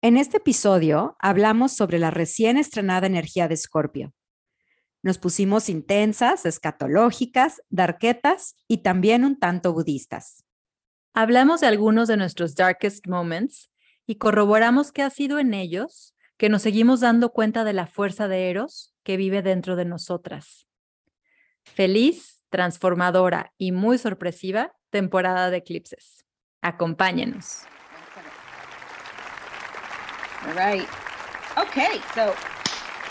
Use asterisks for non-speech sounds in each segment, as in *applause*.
En este episodio hablamos sobre la recién estrenada energía de Escorpio. Nos pusimos intensas, escatológicas, darquetas y también un tanto budistas. Hablamos de algunos de nuestros darkest moments y corroboramos qué ha sido en ellos que nos seguimos dando cuenta de la fuerza de Eros que vive dentro de nosotras. Feliz, transformadora y muy sorpresiva temporada de eclipses. Acompáñenos. All right. Okay, so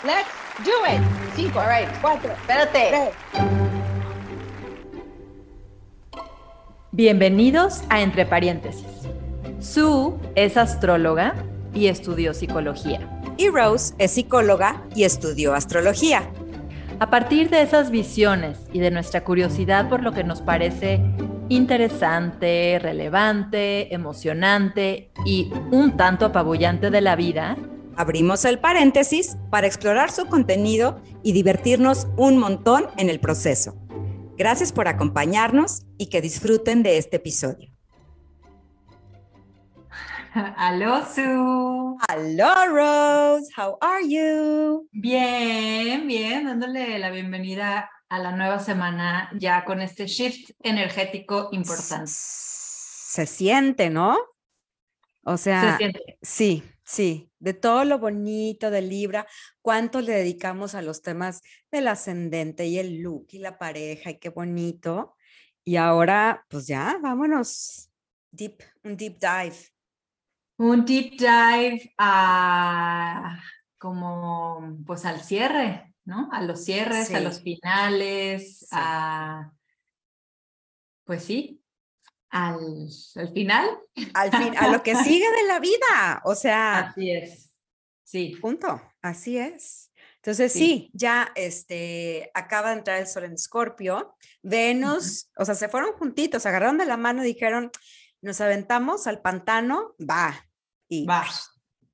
let's do it. Cinco, all right, cuatro. Espérate. Bienvenidos a Entre Paréntesis. Sue es astróloga y estudió psicología. Y Rose es psicóloga y estudió astrología. A partir de esas visiones y de nuestra curiosidad por lo que nos parece interesante, relevante, emocionante y un tanto apabullante de la vida, abrimos el paréntesis para explorar su contenido y divertirnos un montón en el proceso. Gracias por acompañarnos y que disfruten de este episodio. *laughs* Aló, Sue. Aló, Rose. How are you? Bien, bien, dándole la bienvenida a la nueva semana ya con este shift energético importante. Se siente, ¿no? O sea, Se sí, sí, de todo lo bonito de Libra, cuánto le dedicamos a los temas del ascendente y el look y la pareja y qué bonito. Y ahora, pues ya, vámonos. Deep, un deep dive. Un deep dive a como pues al cierre, ¿no? A los cierres, a los finales, Sí. a pues sí, al, al final. Al fin, a lo que *laughs* sigue de la vida. O sea, Así es. Sí. punto. Así es. Entonces, sí. Sí. ya este, acaba de entrar el sol en Escorpio. Venus, o sea, se fueron juntitos, se agarraron de la mano y dijeron, nos aventamos al pantano, va. Y, Va.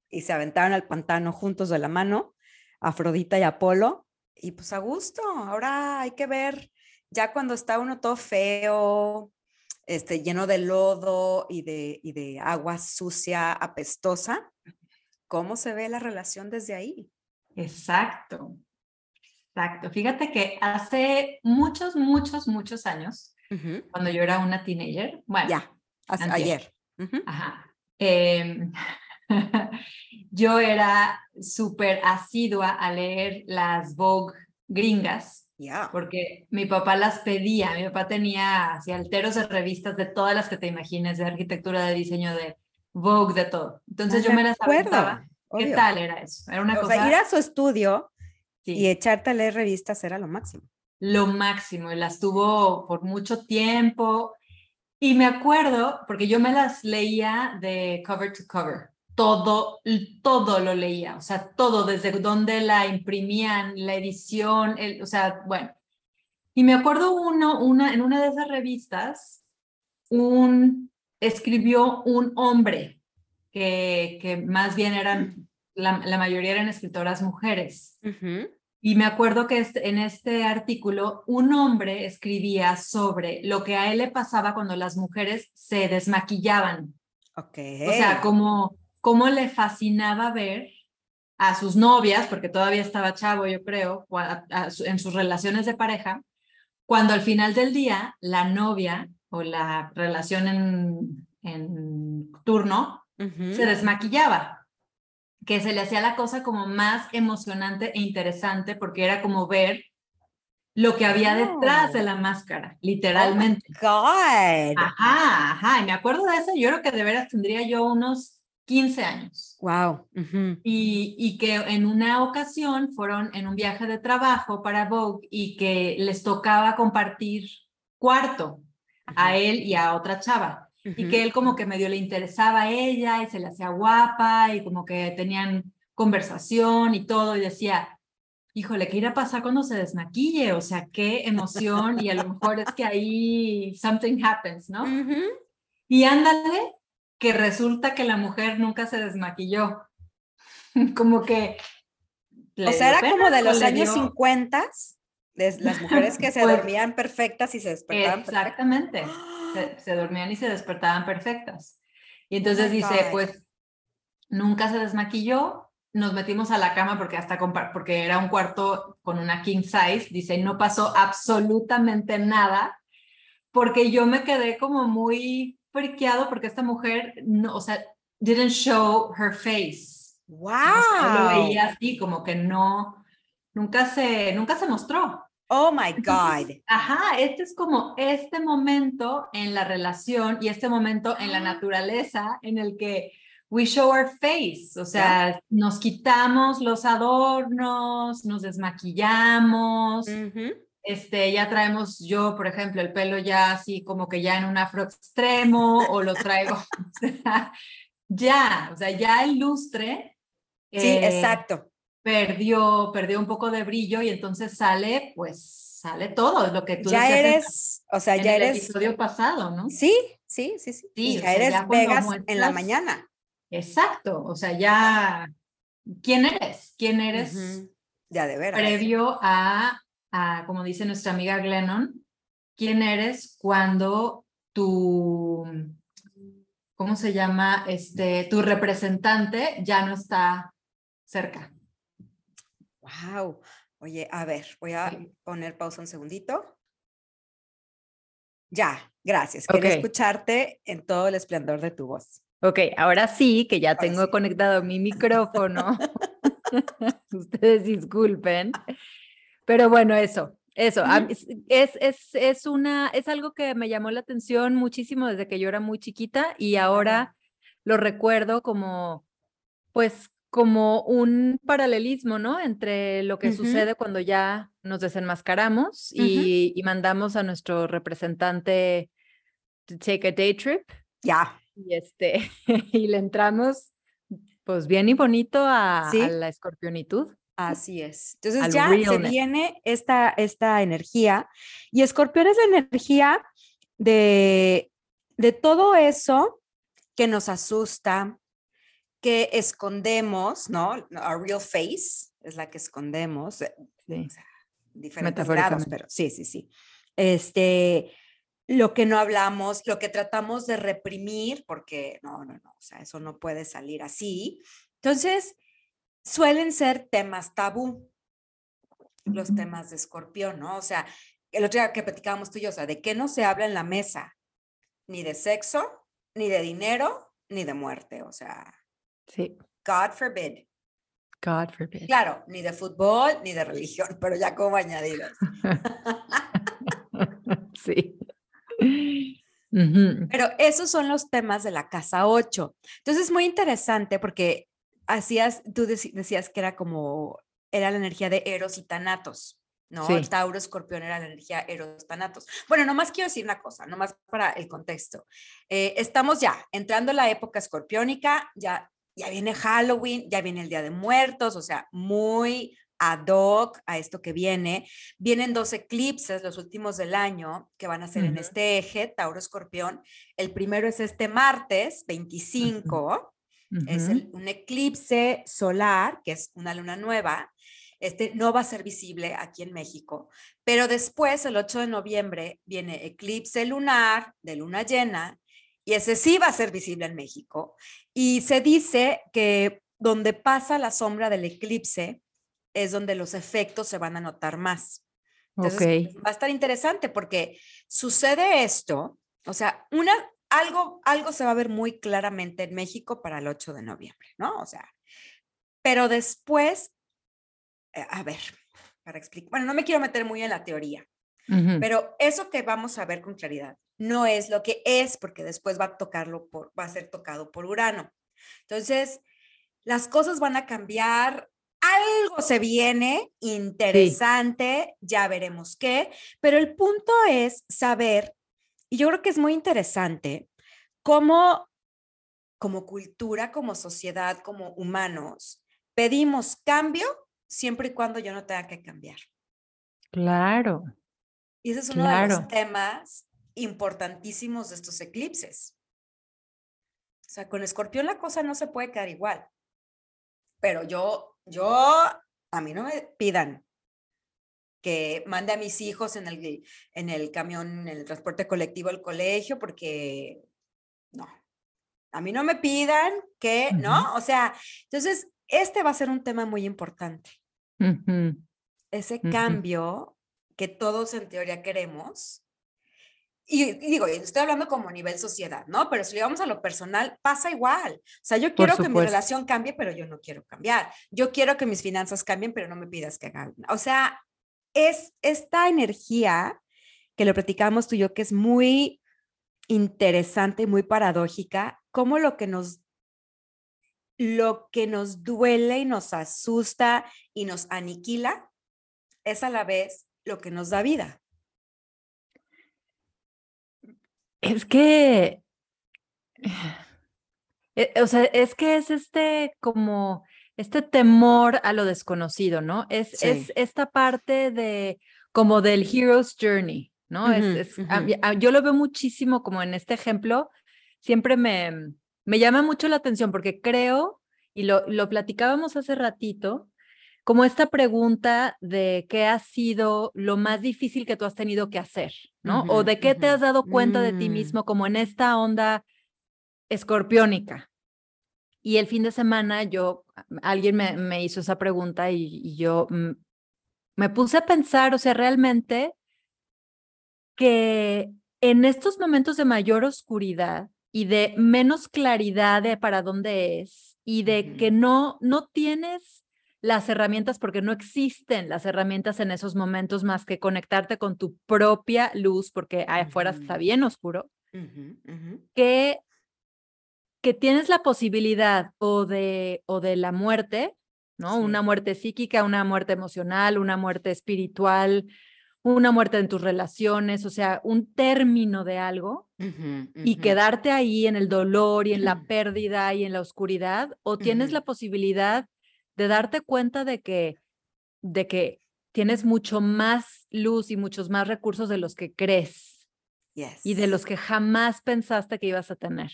y se aventaron al pantano juntos de la mano, Afrodita y Apolo. Y pues a gusto, ahora hay que ver, ya cuando está uno todo feo, este, lleno de lodo y de, y de agua sucia, apestosa, ¿cómo se ve la relación desde ahí? Exacto. Exacto. Fíjate que hace muchos, muchos, muchos años, cuando yo era una teenager, bueno, Ya, ayer. Ajá. Em, *laughs* yo era súper asidua a leer las Vogue gringas, Ya. porque mi papá las pedía. Mi papá tenía así alteros de revistas de todas las que te imines, de arquitectura, de diseño, de Vogue, de todo. Entonces Ah, yo me las acuerdo, aventaba. ¿Qué tal era eso? Era una O cosa sea, ir a su estudio sí, y echarte a leer revistas era lo máximo. lo máximo y las tuvo por mucho tiempo. Y me acuerdo, porque yo me las leía de cover to cover, todo, todo lo leía, o sea, todo, desde donde la imprimían, la edición, el, o sea, bueno. Y me acuerdo uno, una, en una de esas revistas, un, escribió un hombre, que, que más bien eran, la, la mayoría eran escritoras mujeres. Y me acuerdo que este- en este artículo un hombre escribía sobre lo que a él le pasaba cuando las mujeres se desmaquillaban. Ok. O sea, cómo, cómo le fascinaba ver a sus novias, porque todavía estaba chavo, yo creo, en sus relaciones de pareja, cuando al final del día la novia o la relación en, en turno se desmaquillaba, que se le hacía la cosa como más emocionante e interesante porque era como ver lo que había detrás de Oh. la máscara, literalmente. God. Ajá, ajá, y me acuerdo de eso, yo creo que de veras tendría yo unos 15 años. Wow. ujú, Y, y que en una ocasión fueron en un viaje de trabajo para Vogue y que les tocaba compartir cuarto a ujú, él y a otra chava y ujú. que él como que medio le interesaba a ella y se le hacía guapa y como que tenían conversación y todo y decía, híjole, ¿qué irá a pasar cuando se desmaquille? O sea, qué emoción y a lo mejor es que ahí something happens, ¿no? Y ándale, que resulta que la mujer nunca se desmaquilló. *laughs* como que... O sea, era como de los años dio- 50, las mujeres que *laughs* se Pues, dormían perfectas y se despertaban perfectas. Exactamente. Se, *gasps* se dormían y se despertaban perfectas. Y entonces my dice, pues nunca se desmaquilló, nos metimos a la cama porque hasta porque era un cuarto con una king size, dice, no pasó absolutamente nada, porque yo me quedé como muy friqueado porque esta mujer, no, o sea, didn't show her face. Wow. lo veía así, como que no, nunca se, nunca se mostró. Oh my God. ajá, este es como este momento en la relación y este momento en la ah. naturaleza en el que we show our face, o sea, nos quitamos los adornos, nos desmaquillamos, este, ya traemos yo, por ejemplo, el pelo ya así como que ya en un afro extremo o lo traigo, *laughs* ya, o sea, ya el lustre. Sí, eh, exacto. Perdió, perdió un poco de brillo y entonces sale, pues sale todo lo que tú ya eres, o sea, ya el eres episodio pasado, ¿no? Sí, sí, sí, sí. ya eres Vegas en la mañana. Exacto, o sea, ya, ¿quién eres? ¿Quién eres? Ya de veras. Previo a, a, como dice nuestra amiga Glennon, ¿quién eres cuando tu, ¿cómo se llama? Este, tu representante ya no está cerca. Wow. Oye, a ver, voy a poner pausa un segundito. Ya, gracias. Quiero escucharte en todo el esplendor de tu voz. Ok, ahora sí, que ya tengo conectado mi micrófono. *laughs* *laughs* Ustedes disculpen. Pero bueno, eso, eso. Es, es, es, una, es algo que me llamó la atención muchísimo desde que yo era muy chiquita y ahora lo recuerdo como, pues, como un paralelismo, ¿no? Entre lo que sucede cuando ya nos desenmascaramos y, y, mandamos a nuestro representante to take a day trip. Ya. Y, este, *laughs* y le entramos pues bien y bonito a, la escorpionitud. Así es. Entonces ya se viene esta, esta energía y escorpión es la energía de, de todo eso que nos asusta, que escondemos, ¿no? Our real face es la que escondemos. Eh, sí. diferentes grados, pero sí, sí, sí. Este, lo que no hablamos, lo que tratamos de reprimir, porque no, no, no, o sea, eso no puede salir así. Entonces, suelen ser temas tabú, los temas de escorpión, ¿no? O sea, el otro día que platicábamos tú y yo, o sea, ¿de qué no se habla en la mesa? Ni de sexo, ni de dinero, ni de muerte, o sea. Sí. God forbid. God forbid. Claro, ni de fútbol, ni de religión, *laughs* pero ya como añadidos. *laughs* *laughs* sí. Pero esos son los temas de la casa 8. Entonces es muy interesante porque hacías, tú decías que era como, era la energía de Eros y Tanatos, ¿no? Tauro, Escorpión era la energía Eros, Tanatos. Bueno, nomás quiero decir una cosa, nomás para el contexto. Eh, estamos ya entrando en la época escorpiónica, ya, ya viene Halloween, ya viene el Día de Muertos, o sea, muy ad hoc a esto que viene. Vienen dos eclipses, los últimos del año, que van a ser en este eje, Tauro Escorpión. El primero es este martes 25, es un eclipse solar, que es una luna nueva. Este no va a ser visible aquí en México, pero después, el 8 de noviembre, viene eclipse lunar de luna llena y ese sí va a ser visible en México. Y se dice que donde pasa la sombra del eclipse, es donde los efectos se van a notar más. Entonces, va a estar interesante porque sucede esto, o sea, una, algo, algo se va a ver muy claramente en México para el 8 de noviembre, ¿no? O sea, pero después, eh, a ver, para explicar, bueno, no me quiero meter muy en la teoría, pero eso que vamos a ver con claridad no es lo que es porque después va a tocarlo por, va a ser tocado por Urano. Entonces, las cosas van a cambiar algo se viene interesante, ya veremos qué, pero el punto es saber, y yo creo que es muy interesante, cómo como cultura, como sociedad, como humanos, pedimos cambio siempre y cuando yo no tenga que cambiar. Claro. Y ese es uno de los temas importantísimos de estos eclipses. O sea, con escorpión la cosa no se puede quedar igual. Pero yo yo, a mí no me pidan que mande a mis hijos en el, en el camión, en el transporte colectivo al colegio, porque no. a mí no me pidan que, ¿no? O sea, entonces, este va a ser un tema muy importante. Ese cambio que todos en teoría queremos. Y, digo, estoy hablando como a nivel sociedad, ¿no? Pero si lo vamos a lo personal, pasa igual. O sea, yo quiero que mi relación cambie, pero yo no quiero cambiar. Yo quiero que mis finanzas cambien, pero no me pidas que haga. O sea, es esta energía que lo platicamos tú y yo, que es muy interesante, muy paradójica, como lo que nos lo que nos duele y nos asusta y nos aniquila es a la vez lo que nos da vida. Es que, *sighs* eh, o sea, es que es este como este temor a lo desconocido, ¿no? Es, es esta parte de como del hero's journey, ¿no? es, yo lo veo muchísimo como en este ejemplo, siempre me, me llama mucho la atención porque creo, y lo, lo platicábamos hace ratito, como esta pregunta de qué ha sido lo más difícil que tú has tenido que hacer, ¿no? o de qué te has dado cuenta de ti mm. mismo como en esta onda escorpiónica. Y el fin de semana yo, alguien me, me hizo esa pregunta y, y yo me puse a pensar, o sea, realmente que en estos momentos de mayor oscuridad y de menos claridad de para dónde es y de que no, no tienes las herramientas porque no existen las herramientas en esos momentos más que conectarte con tu propia luz porque afuera está bien oscuro, que, que tienes la posibilidad o de, o de la muerte, ¿no? Una muerte psíquica, una muerte emocional, una muerte espiritual, una muerte en tus relaciones, o sea, un término de algo y quedarte ahí en el dolor y en la *clears throat* pérdida y en la oscuridad, o tienes la posibilidad de darte cuenta de que, de que tienes mucho más luz y muchos más recursos de los que crees y de los que jamás pensaste que ibas a tener.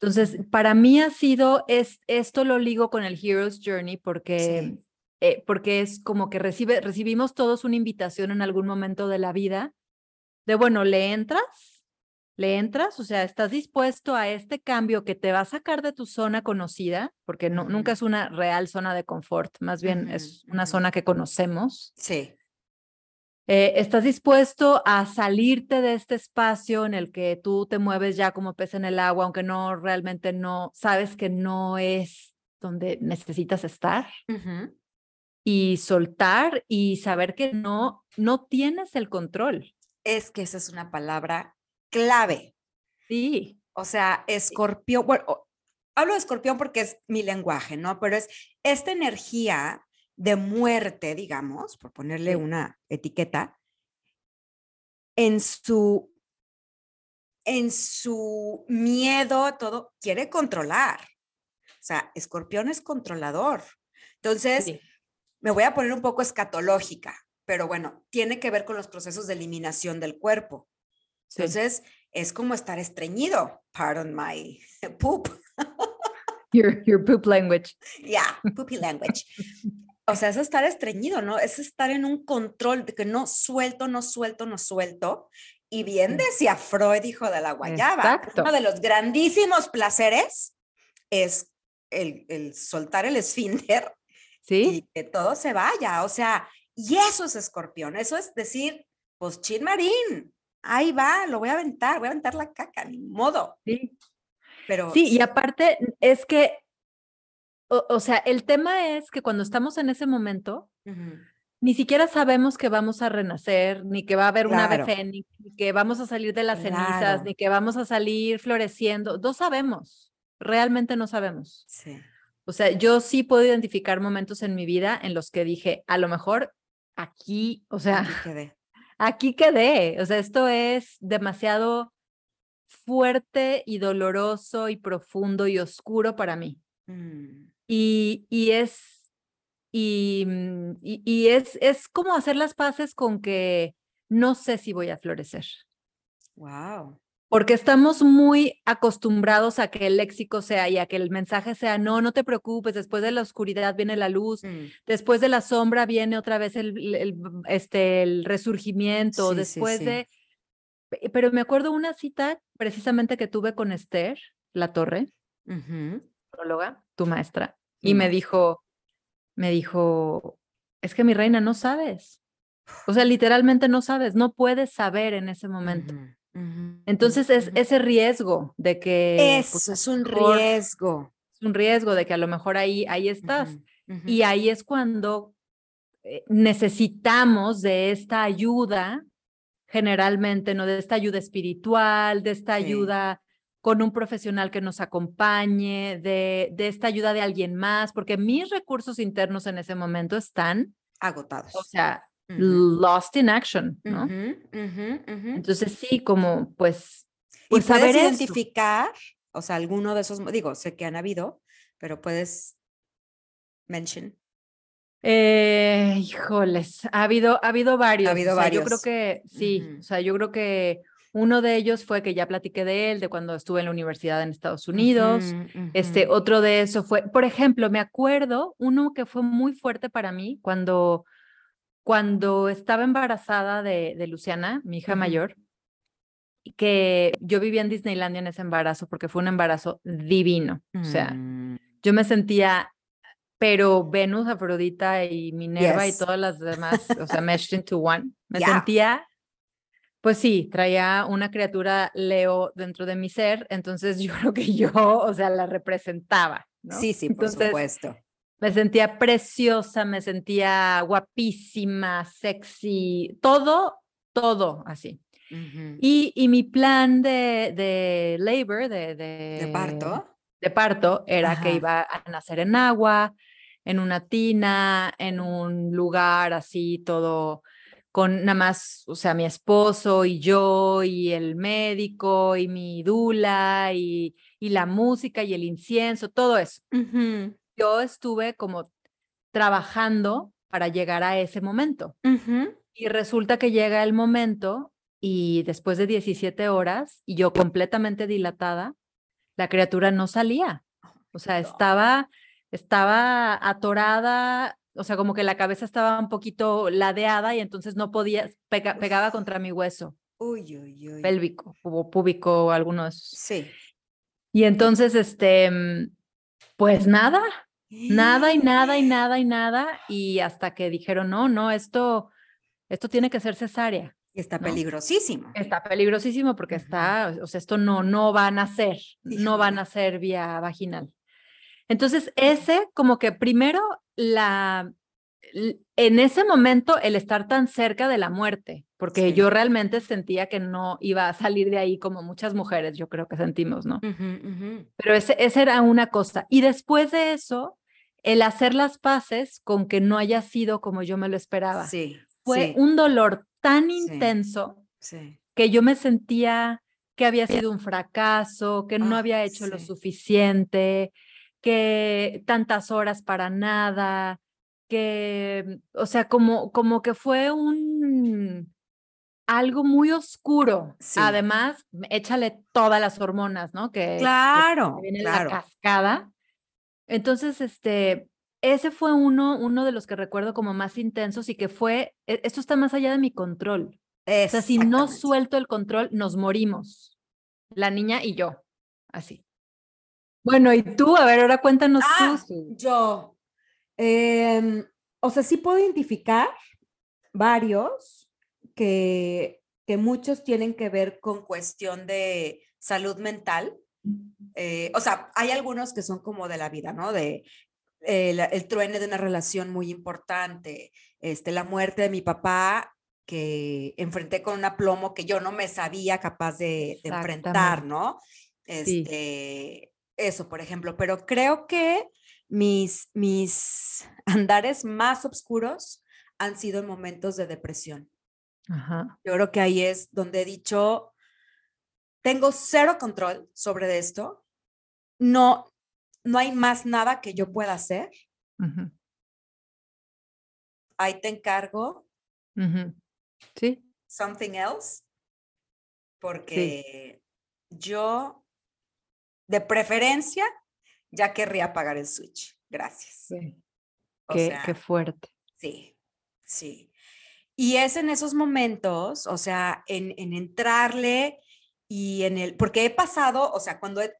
Entonces, para mí ha sido, es, esto lo ligo con el Hero's Journey porque eh, porque es como que recibe, recibimos todos una invitación en algún momento de la vida de, bueno, ¿le entras? ¿Le entras? O sea, ¿estás dispuesto a este cambio que te va a sacar de tu zona conocida? Porque no, nunca es una real zona de confort, más bien es una zona que conocemos. Sí. Eh, ¿Estás dispuesto a salirte de este espacio en el que tú te mueves ya como pez en el agua, aunque no realmente no sabes que no es donde necesitas estar? y soltar y saber que no, no tienes el control. Es que esa es una palabra clave. Sí. O sea, escorpión, bueno, hablo de escorpión porque es mi lenguaje, ¿no? Pero es esta energía de muerte, digamos, por ponerle una etiqueta, en su, en su miedo todo, quiere controlar. O sea, escorpión es controlador. Entonces, me voy a poner un poco escatológica, pero bueno, tiene que ver con los procesos de eliminación del cuerpo. Entonces, es como estar estreñido. Pardon my *laughs* poop. Your, your poop language. *laughs* Yeah, poopy language. O sea, es estar estreñido, ¿no? Es estar en un control de que no suelto, no suelto, no suelto. Y bien decía Freud, hijo de la guayaba. Uno de los grandísimos placeres es el, el soltar el esfínter y que todo se vaya, o sea, y eso es escorpión, eso es decir, pues chin marín, ahí va, lo voy a aventar, voy a aventar la caca, ni modo. Sí. Pero, sí, y aparte es que, o, sea, el tema es que cuando estamos en ese momento, ni siquiera sabemos que vamos a renacer, ni que va a haber una ave ni que vamos a salir de las cenizas, ni que vamos a salir floreciendo. No sabemos, realmente no sabemos. Sí. O sea, yo sí puedo identificar momentos en mi vida en los que dije, a lo mejor aquí, o sea, aquí quedé. *laughs* Aquí quedé. O sea, esto es demasiado fuerte y doloroso y profundo y oscuro para mí. Mm. Y, y, es, y, mm, y, y, es, es como hacer las paces con que no sé si voy a florecer. Wow porque estamos muy acostumbrados a que el léxico sea y a que el mensaje sea, no, no te preocupes, después de la oscuridad viene la luz, mm. después de la sombra viene otra vez el, el este, el resurgimiento, después de... Pero me acuerdo una cita precisamente que tuve con Esther, La Torre, Ujú. Astróloga, tu maestra, y me dijo, me dijo, es que mi reina, no sabes. O sea, literalmente no sabes, no puedes saber en ese momento. Entonces es ese riesgo de que pues, Eso es un mejor riesgo. es un riesgo de que a lo mejor ahí, ahí estás. Y ahí es cuando eh, necesitamos de esta ayuda, generalmente, ¿no? De esta ayuda espiritual, de esta Sí. ayuda con un profesional que nos acompañe, de, de esta ayuda de alguien más, porque mis recursos internos en ese momento están, Agotados. o sea, Ujú, lost in action, ¿no? ujú, ujú, ujú. Entonces sí, como pues, y pues puedes saber eso. identificar, o sea, alguno de esos, digo, sé que han habido, pero puedes mention. Eh, híjoles, ha habido, ha habido varios. habido o sea, yo creo varios. que sí, Ujú. o sea, yo creo que uno de ellos fue que ya platiqué de él, de cuando estuve en la universidad en Estados Unidos. Este, otro de eso fue, por ejemplo, me acuerdo uno que fue muy fuerte para mí cuando, cuando estaba embarazada de, de Luciana, mi hija Ujú. mayor, y que yo vivía en Disneylandia en ese embarazo porque fue un embarazo divino. O sea, Mm, yo me sentía, pero Venus, Afrodita y Minerva Yes. y todas las demás, o sea, *laughs* meshed into one. Me Yeah. sentía, pues sí, traía una criatura Leo dentro de mi ser, entonces *laughs* yo creo que yo, o sea, la representaba, ¿no? Sí, sí, por Entonces, supuesto. Me sentía preciosa, me sentía guapísima, sexy, todo, todo así. Y, y mi plan de, de labor, de, de, ¿De parto? de parto era Ajá. que iba a nacer en agua, en una tina, en un lugar así, todo con nada más, o sea, mi esposo y yo y el médico y mi dula y, y la música y el incienso, todo eso. Yo estuve como trabajando para llegar a ese momento. Y resulta que llega el momento y después de 17 horas y yo completamente dilatada, la criatura no salía. O sea, estaba, estaba atorada, o sea, como que la cabeza estaba un poquito ladeada y entonces no podía, pega- pegaba contra mi hueso Uy, uy, uy. pélvico o púbico, alguno de esos. Sí. Y entonces, este, mm, pues nada, nada y nada y *gasps* nada y nada y hasta que dijeron, no, no, esto, esto tiene que ser cesárea. Y está ¿no? peligrosísimo. Está peligrosísimo porque está, o sea, esto no, no va a nacer, no va a nacer vía vaginal. Entonces, ese como que primero la, en ese momento el estar tan cerca de la muerte, porque Sí. yo realmente sentía que no iba a salir de ahí como muchas mujeres, yo creo que sentimos, ¿no? Pero ese, esa era una cosa. Y después de eso, el hacer las paces con que no haya sido como yo me lo esperaba. Sí. Fue sí, un dolor tan intenso sí. que yo me sentía que había sido un fracaso, que no Ah, había hecho lo suficiente, que tantas horas para nada, que, o sea, como, como que fue un algo muy oscuro. Sí. Además, échale todas las hormonas, ¿no? Que, que Claro, viene claro. la cascada. Entonces, este, ese fue uno, uno de los que recuerdo como más intensos y que fue, e- esto está más allá de mi control. O sea, si no suelto el control, nos morimos. La niña y yo. Así. Bueno, y tú, a ver, ahora cuéntanos Ah, tú. Yo. em, o sea, sí puedo identificar varios que, que muchos tienen que ver con cuestión de salud mental. Eh, o sea, hay algunos que son como de la vida, ¿no? De eh, la- el truene de una relación muy importante, este, la muerte de mi papá que enfrenté con un aplomo que yo no me sabía capaz de, de enfrentar. ¿no? Sí. Eso, por ejemplo, pero creo que mis, mis *laughs* andares más oscuros han sido en momentos de depresión. Ajá. Yo creo que ahí es donde he dicho, tengo cero control sobre esto, no, no hay más nada que yo pueda hacer, ujú, ahí te encargo ujú. Sí. something else, porque yo, de preferencia, ya querría apagar el switch. Gracias. sí. Qué, sea, qué fuerte. Sí, sí. Y es en esos momentos, o sea, en, en entrarle y en el, porque he pasado, o sea, cuando he,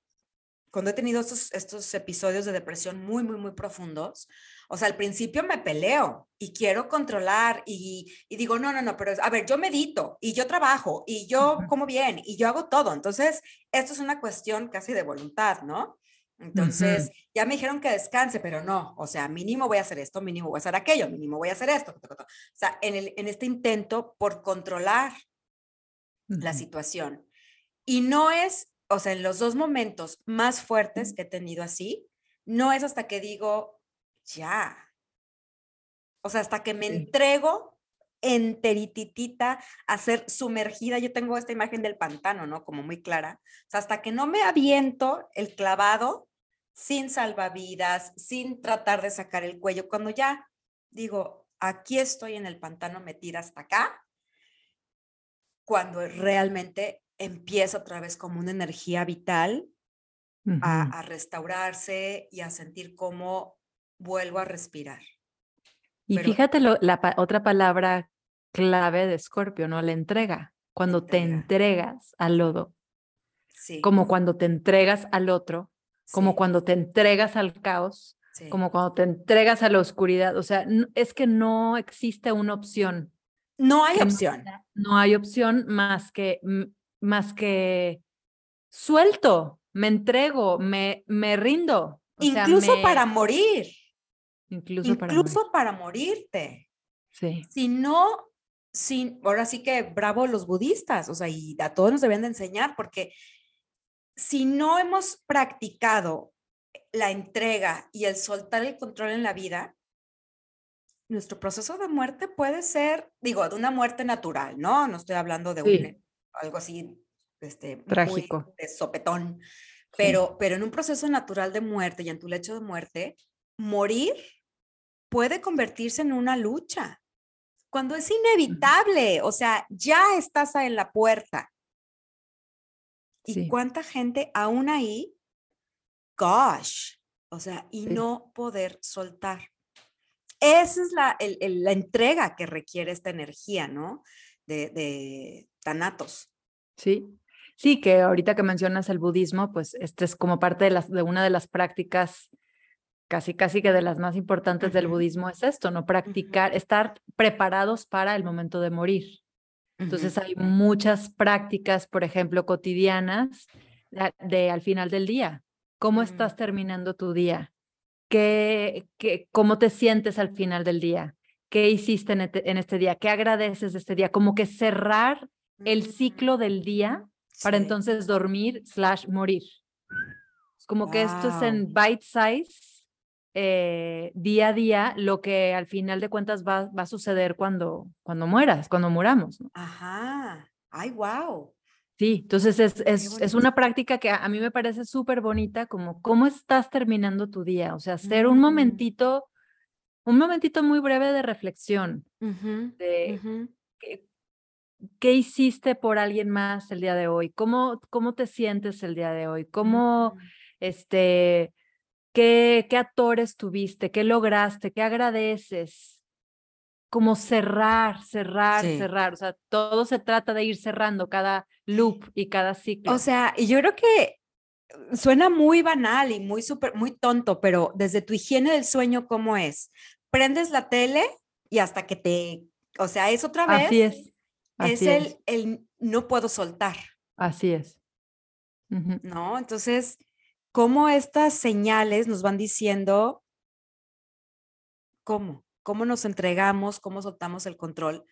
cuando he tenido estos, estos episodios de depresión muy, muy, muy profundos, o sea, al principio me peleo y quiero controlar y, y, digo, no, no, no, pero a ver, yo medito y yo trabajo y yo como bien y yo hago todo. Entonces, esto es una cuestión casi de voluntad, ¿no? Entonces, ya me dijeron que descanse, pero no, o sea, mínimo voy a hacer esto, mínimo voy a hacer aquello, mínimo voy a hacer esto. O sea, en, el, en este intento por controlar la situación. Y no es, o sea, en los dos momentos más fuertes que he tenido así, no es hasta que digo, ya. O sea, hasta que me entrego enterititita a ser sumergida. Yo tengo esta imagen del pantano, ¿no? Como muy clara. O sea, hasta que no me aviento el clavado sin salvavidas, sin tratar de sacar el cuello, cuando ya digo, aquí estoy en el pantano metida hasta acá, cuando realmente empieza otra vez como una energía vital a, a, restaurarse y a sentir cómo vuelvo a respirar. Y fíjate la otra palabra clave de Escorpio, ¿no? La entrega. Cuando te entregas al lodo. Sí. Como cuando te entregas al otro, como cuando te entregas al caos, como cuando te entregas a la oscuridad. O sea, es que no existe una opción. No hay opción. No, hay opción más que, más que suelto, me entrego, me, me rindo. Incluso para morir. Incluso, para, para morirte. Sí. Si no, sin, ahora sí que bravo los budistas, o sea, y a todos nos deben de enseñar, porque si no hemos practicado la entrega y el soltar el control en la vida, nuestro proceso de muerte puede ser, digo, de una muerte natural, ¿no? No estoy hablando de un, algo así, este, trágico, de sopetón, pero, pero en un proceso natural de muerte y en tu lecho de muerte, morir puede convertirse en una lucha, cuando es inevitable, o sea, ya estás en la puerta. ¿Y cuánta gente aún ahí? Gosh, o sea, y no poder soltar. Esa es la, la, entrega que requiere esta energía, ¿no? De, de tanatos. Sí, sí, que ahorita que mencionas el budismo, pues este es como parte de, las, de una de las prácticas casi casi que de las más importantes del budismo es esto, no practicar, estar preparados para el momento de morir. Entonces hay muchas prácticas, por ejemplo, cotidianas de, al final del día. ¿Cómo estás terminando tu día? ¿Qué, qué, ¿Cómo te sientes al final del día? ¿Qué hiciste en este, en este día? ¿Qué agradeces de este día? Como que cerrar el ciclo del día para entonces dormir slash morir. Como que esto es en bite size eh, día a día lo que al final de cuentas va, va a suceder cuando, cuando mueras, cuando muramos. Ajá, ay, wow. Sí, entonces es, es, es, una práctica que a, mí me parece súper bonita, como cómo estás terminando tu día, o sea, hacer un mm. momentito, un momentito muy breve de reflexión, de qué, hiciste por alguien más el día de hoy, cómo, cómo te sientes el día de hoy, cómo, este, ¿Qué, qué actores tuviste? ¿Qué lograste? ¿Qué agradeces? Como cerrar, cerrar, cerrar. O sea, todo se trata de ir cerrando cada loop y cada ciclo. O sea, yo creo que suena muy banal y muy súper, muy tonto, pero desde tu higiene del sueño, ¿cómo es? Prendes la tele y hasta que te, o sea, es otra vez. Así es. Es, El, el no puedo soltar. Así es. ¿No? Entonces, cómo estas señales nos van diciendo cómo, cómo nos entregamos, cómo soltamos el control.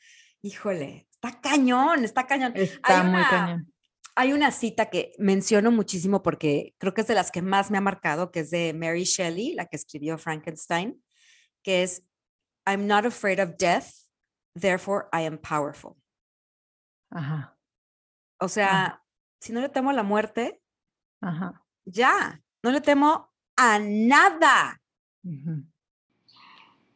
Híjole, está cañón, está cañón. Está muy cañón. Hay una cita que menciono muchísimo porque creo que es de las que más me ha marcado, que es de Mary Shelley, la que escribió Frankenstein, que es, I'm not afraid of death, therefore I am powerful. Ajá. O sea, si no le temo a la muerte, Ajá ya, no le temo a nada.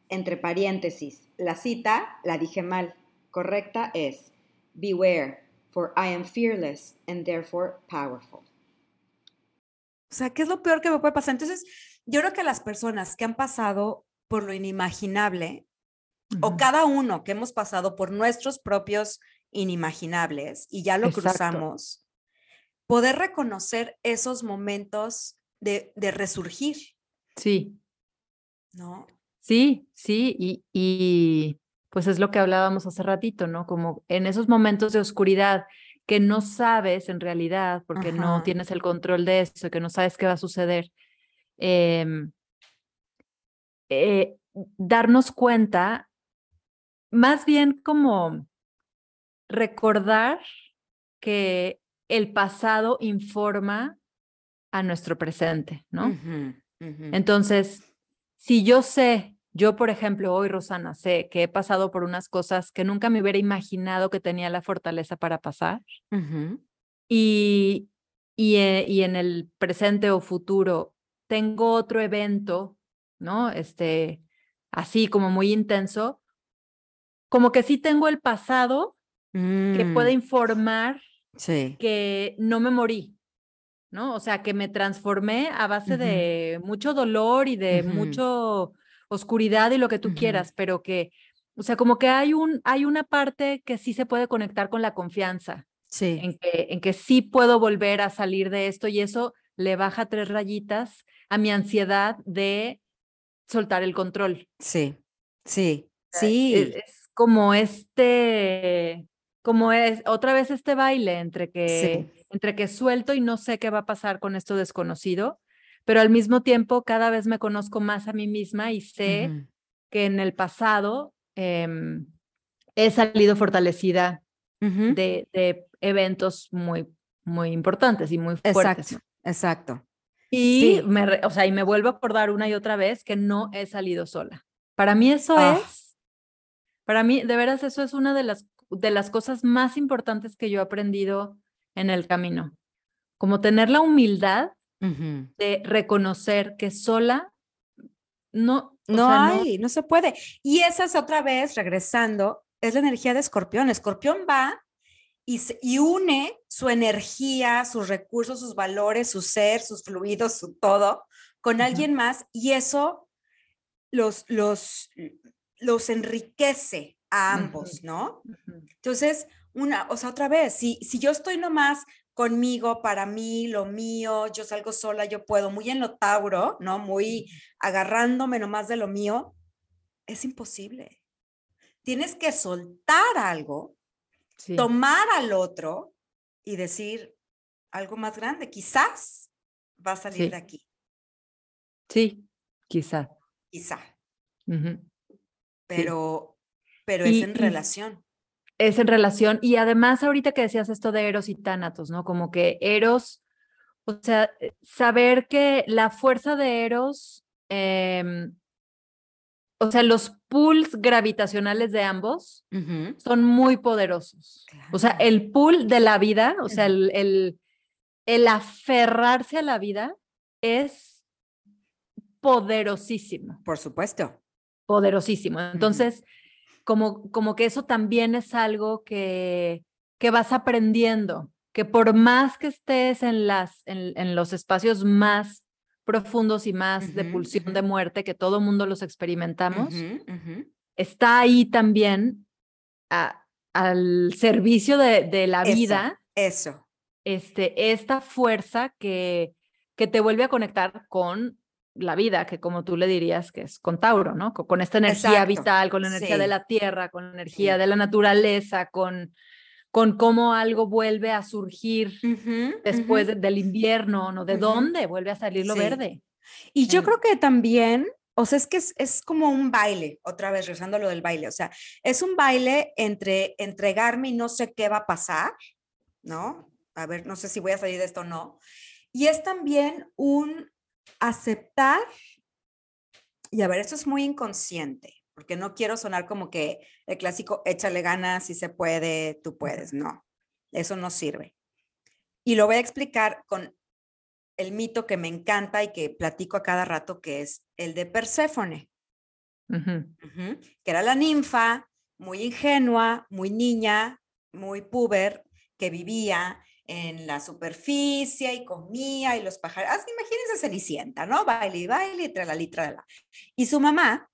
Entre paréntesis, la cita la dije mal. Correcta es, Beware, for I am fearless and therefore powerful. O sea, ¿qué es lo peor que me puede pasar? Entonces, yo creo que las personas que han pasado por lo inimaginable, o cada uno que hemos pasado por nuestros propios inimaginables y ya lo cruzamos, poder reconocer esos momentos de, de resurgir, Sí, ¿no? sí, sí. Y, y pues es lo que hablábamos hace ratito, ¿no? Como en esos momentos de oscuridad que no sabes en realidad, porque no tienes el control de eso, que no sabes qué va a suceder. em, eh, darnos cuenta, más bien como recordar que el pasado informa a nuestro presente, ¿no? Entonces, si yo sé, yo por ejemplo, hoy, Rosana, sé que he pasado por unas cosas que nunca me hubiera imaginado que tenía la fortaleza para pasar y, y, eh, y en el presente o futuro tengo otro evento, ¿no? Este, así como muy intenso, como que sí tengo el pasado que puede Mm, informar Sí. que no me morí, ¿no? O sea, que me transformé a base de mucho dolor y de Ujú. mucho oscuridad y lo que tú quieras, pero que, o sea, como que hay un, hay una parte que sí se puede conectar con la confianza, Sí. en que, en que sí puedo volver a salir de esto y eso le baja tres rayitas a mi ansiedad de soltar el control. Sí. Sí. Es, Sí. es como este, como es otra vez este baile entre que, Sí. entre que suelto y no sé qué va a pasar con esto desconocido, pero al mismo tiempo cada vez me conozco más a mí misma y sé que en el pasado em, he salido fortalecida de, de eventos muy, muy importantes y muy fuertes. Exacto. Exacto. Y Sí. me, o sea, y me vuelvo a acordar una y otra vez que no he salido sola. Para mí eso Ah. es, para mí, de veras, eso es una de las, de las cosas más importantes que yo he aprendido en el camino. Como tener la humildad de reconocer que sola no, No sea, hay, no se puede. Y esa es otra vez, regresando, es la energía de escorpión. Escorpión va y, se- y une su energía, sus recursos, sus valores, su ser, sus fluidos, su todo, con alguien más y eso los, los, los enriquece a ambos, ¿no? Entonces, una, o sea, otra vez, si, si yo estoy nomás conmigo, para mí, lo mío, yo salgo sola, yo puedo, muy en lo Tauro, ¿no? Muy agarrándome nomás de lo mío, es imposible. Tienes que soltar algo, Sí, tomar al otro y decir algo más grande. Quizás va a salir Sí. de aquí, sí, quizá. quizá, pero, pero Y- es en relación. Es en relación. Y además, ahorita que decías esto de Eros y Tánatos, ¿no? Como que Eros, o sea, eh, saber que la fuerza de Eros, em, o sea, los pools gravitacionales de ambos son muy poderosos. O sea, el pool de la vida, o sea, el, el, el aferrarse a la vida es poderosísimo Por supuesto. poderosísimo. Entonces, como, como que eso también es algo que, que vas aprendiendo, que por más que estés en, las, en, en los espacios más profundos y más de Ujú, pulsión de muerte, que todo mundo los experimentamos, está ahí también a- al servicio de, de la Eso. vida Eso. este, esta fuerza que, que te vuelve a conectar con la vida, que como tú le dirías que es con Tauro, ¿no? Co- Con, esta energía Exacto, vital, con la energía de la tierra, con la energía Sí. de la naturaleza, con, con cómo algo vuelve a surgir después de- del invierno, ¿no? ¿De dónde vuelve a salir lo Sí. verde? Y yo creo que también, o sea, es que es, es como un baile, otra vez regresando a lo del baile, o sea, es un baile entre entregarme y no sé qué va a pasar, ¿no? A ver, no sé si voy a salir de esto o no. Y es también un aceptar, y a ver, esto es muy inconsciente, porque no quiero sonar como que el clásico, échale ganas, si se puede, tú puedes, no, eso no sirve. Y lo voy a explicar con el mito que me encanta y que platico a cada rato, que es el de Perséfone, que era la ninfa, muy ingenua, muy niña, muy puber, que vivía en la superficie y comía y los pájaros, ah, imagínense Cenicienta, ¿no? Baile y baile y tralali, tralala. Y su mamá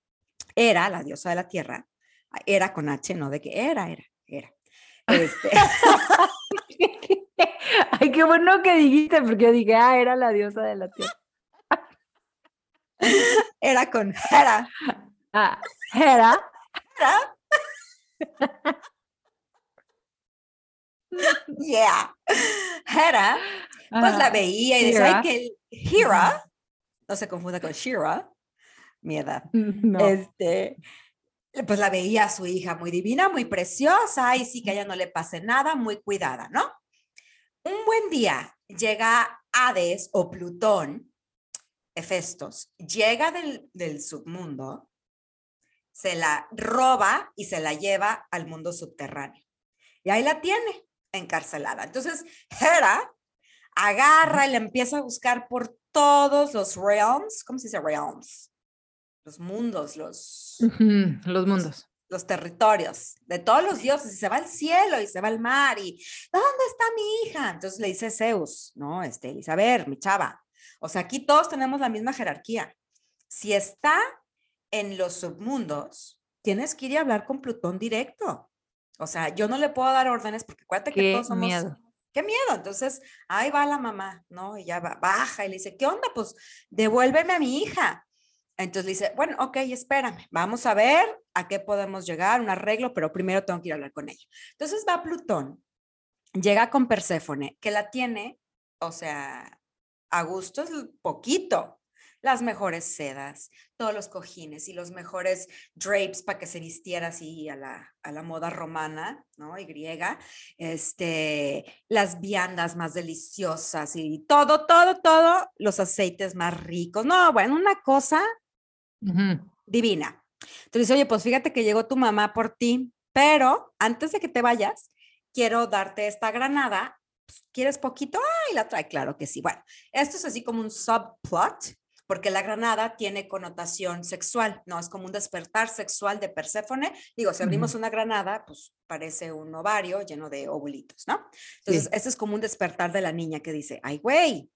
era la diosa de la tierra, era con H, no de que era, era, era. Este, *laughs* Ay, qué bueno que dijiste, porque yo dije, ah, era la diosa de la tierra. *laughs* era con Hera. Ah, Hera. Hera. *laughs* yeah. Hera, pues la veía y decía, Hera. que Hera, no se confunda con Shira, mi edad. No. Este, pues la veía a su hija muy divina, muy preciosa, y sí que a ella no le pase nada, muy cuidada, ¿no? Un buen día llega Hades o Plutón, Hefestos, llega del, del submundo, se la roba y se la lleva al mundo subterráneo. Y ahí la tiene encarcelada. Entonces, Hera agarra y la empieza a buscar por todos los realms, ¿cómo se dice realms? Los mundos, los, Los mundos. los territorios de todos los dioses y se va al cielo y se va al mar y ¿dónde está mi hija? Entonces le dice Zeus, no, este, le ver, mi chava, o sea, aquí todos tenemos la misma jerarquía. Si está en los submundos, tienes que ir a hablar con Plutón directo. O sea, yo no le puedo dar órdenes porque acuérdate que todos somos miedo. qué miedo. Entonces, ahí va la mamá, ¿no? Y ya va- baja y le dice, ¿qué onda? Pues devuélveme a mi hija. Entonces le dice, bueno, ok, espérame, vamos a ver a qué podemos llegar, un arreglo, pero primero tengo que ir a hablar con ella. Entonces va Plutón, llega con Perséfone, que la tiene, o sea, a gusto es poquito. Las mejores sedas, todos los cojines y los mejores drapes para que se vistiera así a la, a la moda romana, ¿no? Y griega este, las viandas más deliciosas y todo, todo, todo, los aceites más ricos. No, bueno, una cosa Ujú. divina. Entonces oye, pues fíjate que llegó tu mamá por ti, pero antes de que te vayas, quiero darte esta granada. Pues, ¿Quieres poquito? Ay, la trae, claro que sí. Bueno, esto es así como un subplot, porque la granada tiene connotación sexual, ¿no? Es como un despertar sexual de Perséfone. Digo, si abrimos una granada, pues parece un ovario lleno de ovulitos, ¿no? Entonces, Sí. este es como un despertar de la niña que dice, ay, güey,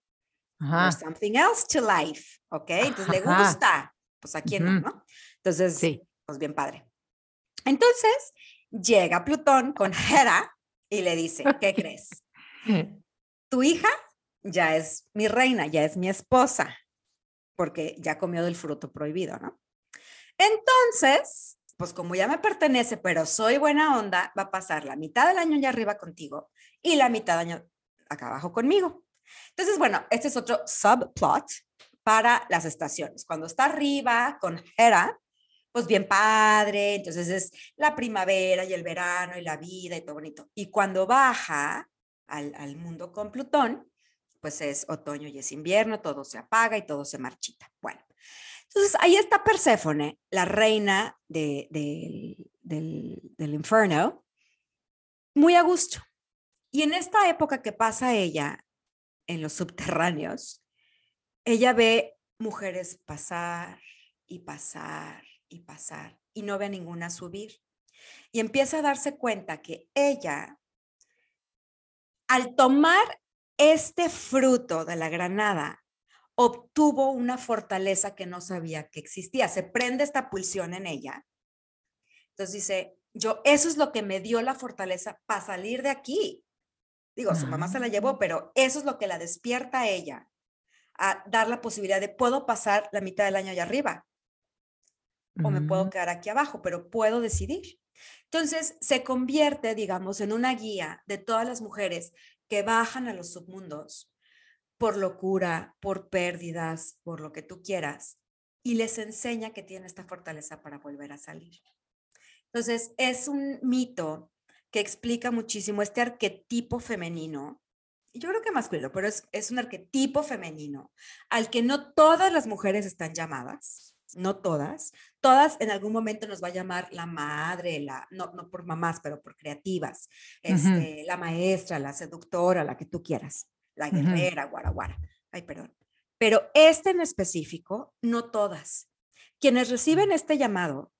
there's something else to life, ¿ok? Entonces le gusta, pues a quién no, Ujú. ¿no? Entonces, Sí. pues bien padre. Entonces, llega Plutón con Hera y le *laughs* dice, ¿qué crees? Tu hija ya es mi reina, ya es mi esposa, porque ya comió del fruto prohibido, ¿no? Entonces, pues como ya me pertenece, pero soy buena onda, va a pasar la mitad del año allá arriba contigo y la mitad del año acá abajo conmigo. Entonces, bueno, este es otro subplot para las estaciones. Cuando está arriba con Hera, pues bien padre, entonces es la primavera y el verano y la vida y todo bonito. Y cuando baja al, al mundo con Plutón, pues es otoño y es invierno, todo se apaga y todo se marchita. Bueno, entonces ahí está Perséfone, la reina de- del- del, del infierno, muy a gusto. Y en esta época que pasa ella en los subterráneos, ella ve mujeres pasar y pasar y pasar y no ve a ninguna subir. Y empieza a darse cuenta que ella, al tomar este fruto de la granada, obtuvo una fortaleza que no sabía que existía. Se prende esta pulsión en ella. Entonces dice, yo, eso es lo que me dio la fortaleza para salir de aquí. Digo, su mamá se la llevó, pero eso es lo que la despierta a ella a dar la posibilidad de puedo pasar la mitad del año allá arriba o me puedo Mm, quedar aquí abajo, pero puedo decidir. Entonces se convierte, digamos, en una guía de todas las mujeres que bajan a los submundos por locura, por pérdidas, por lo que tú quieras, y les enseña que tiene esta fortaleza para volver a salir. Entonces es un mito que explica muchísimo este arquetipo femenino. Yo creo que masculino, pero es, es un arquetipo femenino al que no todas las mujeres están llamadas, no todas, todas en algún momento nos va a llamar la madre, la, no, no por mamás, pero por creativas, este, la maestra, la seductora, la que tú quieras, la guerrera, guaraguara. Ay, perdón. Pero este en específico, no todas. Quienes reciben este llamado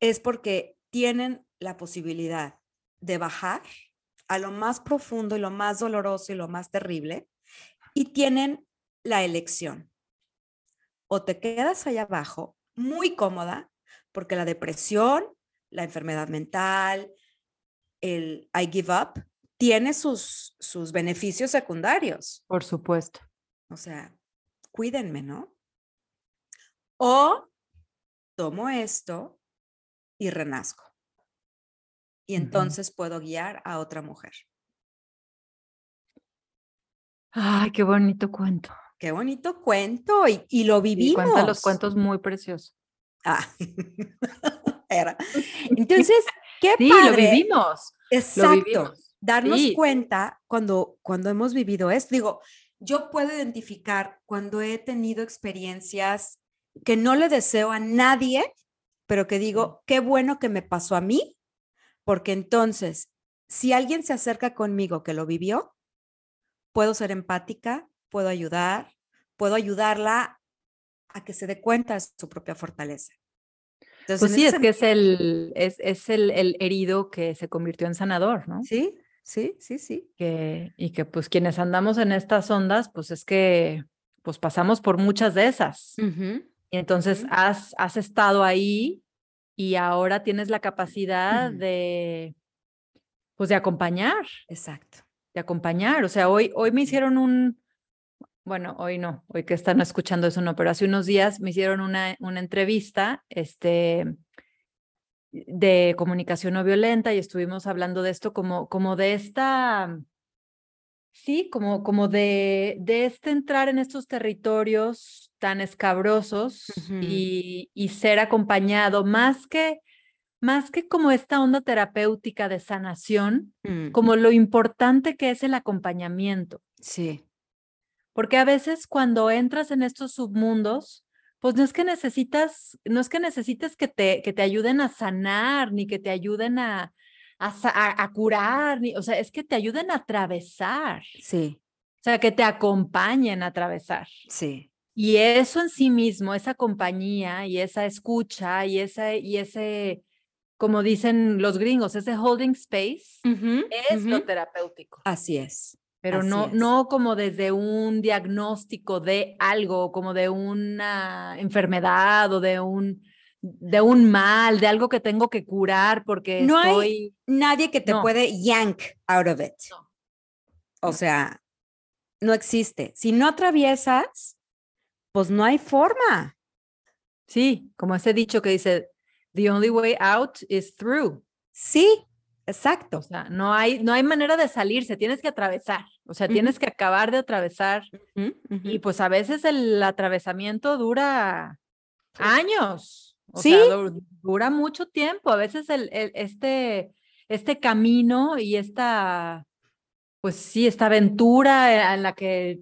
es porque tienen la posibilidad de bajar a lo más profundo y lo más doloroso y lo más terrible y tienen la elección. O te quedas allá abajo muy cómoda porque la depresión, la enfermedad mental, el I give up, tiene sus, sus beneficios secundarios. Por supuesto. O sea, cuídenme, ¿no? O tomo esto y renazco. Y entonces puedo guiar a otra mujer. Ay, qué bonito cuento. Qué bonito cuento y, y lo Y vivimos. cuenta los cuentos muy preciosos. Ah, *laughs* era. *laughs* Entonces, qué Sí, lo padre. vivimos. Lo Exacto. vivimos. Darnos Sí. cuenta cuando, cuando hemos vivido esto. Digo, yo puedo identificar cuando he tenido experiencias que no le deseo a nadie, pero que digo, qué bueno que me pasó a mí, porque entonces, si alguien se acerca conmigo que lo vivió, puedo ser empática, puedo ayudar, puedo ayudarla a que se dé cuenta de su propia fortaleza. Entonces, Pues sí, es que es el, es, es el, el herido que se convirtió en sanador, ¿no? Sí, sí, sí, sí. Que, y que pues quienes andamos en estas ondas, pues es que pues pasamos por muchas de esas. Ujú, Y entonces Ujú. has, has estado ahí y ahora tienes la capacidad Ujú. de, pues de acompañar, Exacto. de acompañar. O sea, hoy, hoy me hicieron un, bueno, hoy no, hoy que están escuchando eso no, pero hace unos días me hicieron una, una entrevista, este, de comunicación no violenta y estuvimos hablando de esto como, como de esta, sí, como, como de, de este entrar en estos territorios tan escabrosos y, y ser acompañado, más que, más que como esta onda terapéutica de sanación, Mm, como lo importante que es el acompañamiento. Sí. Porque a veces cuando entras en estos submundos, pues no es que necesitas, no es que necesites que te, que te ayuden a sanar, ni que te ayuden a, a, a- curar, ni, o sea, es que te ayuden a atravesar, Sí, o sea, que te acompañen a atravesar. sí. Y eso en sí mismo, esa compañía y esa escucha y ese, y ese, como dicen los gringos, ese holding space, es lo terapéutico Así es. Pero Así no, es. no como desde un diagnóstico de algo, como de una enfermedad o de un, de un mal, de algo que tengo que curar porque No hay- estoy... Nadie que te No. puede yank out of it. No. O No. sea, no existe. Si no atraviesas, pues no hay forma. Sí, como ese dicho que dice, the only way out is through. Sí, exacto. O sea, no hay, no hay manera de salirse, tienes que atravesar, o sea, tienes que acabar de atravesar. Y pues a veces el atravesamiento dura años. O Sí. sea, du- dura mucho tiempo. A veces el, el- este, este camino y esta, pues sí, esta aventura eh, en la que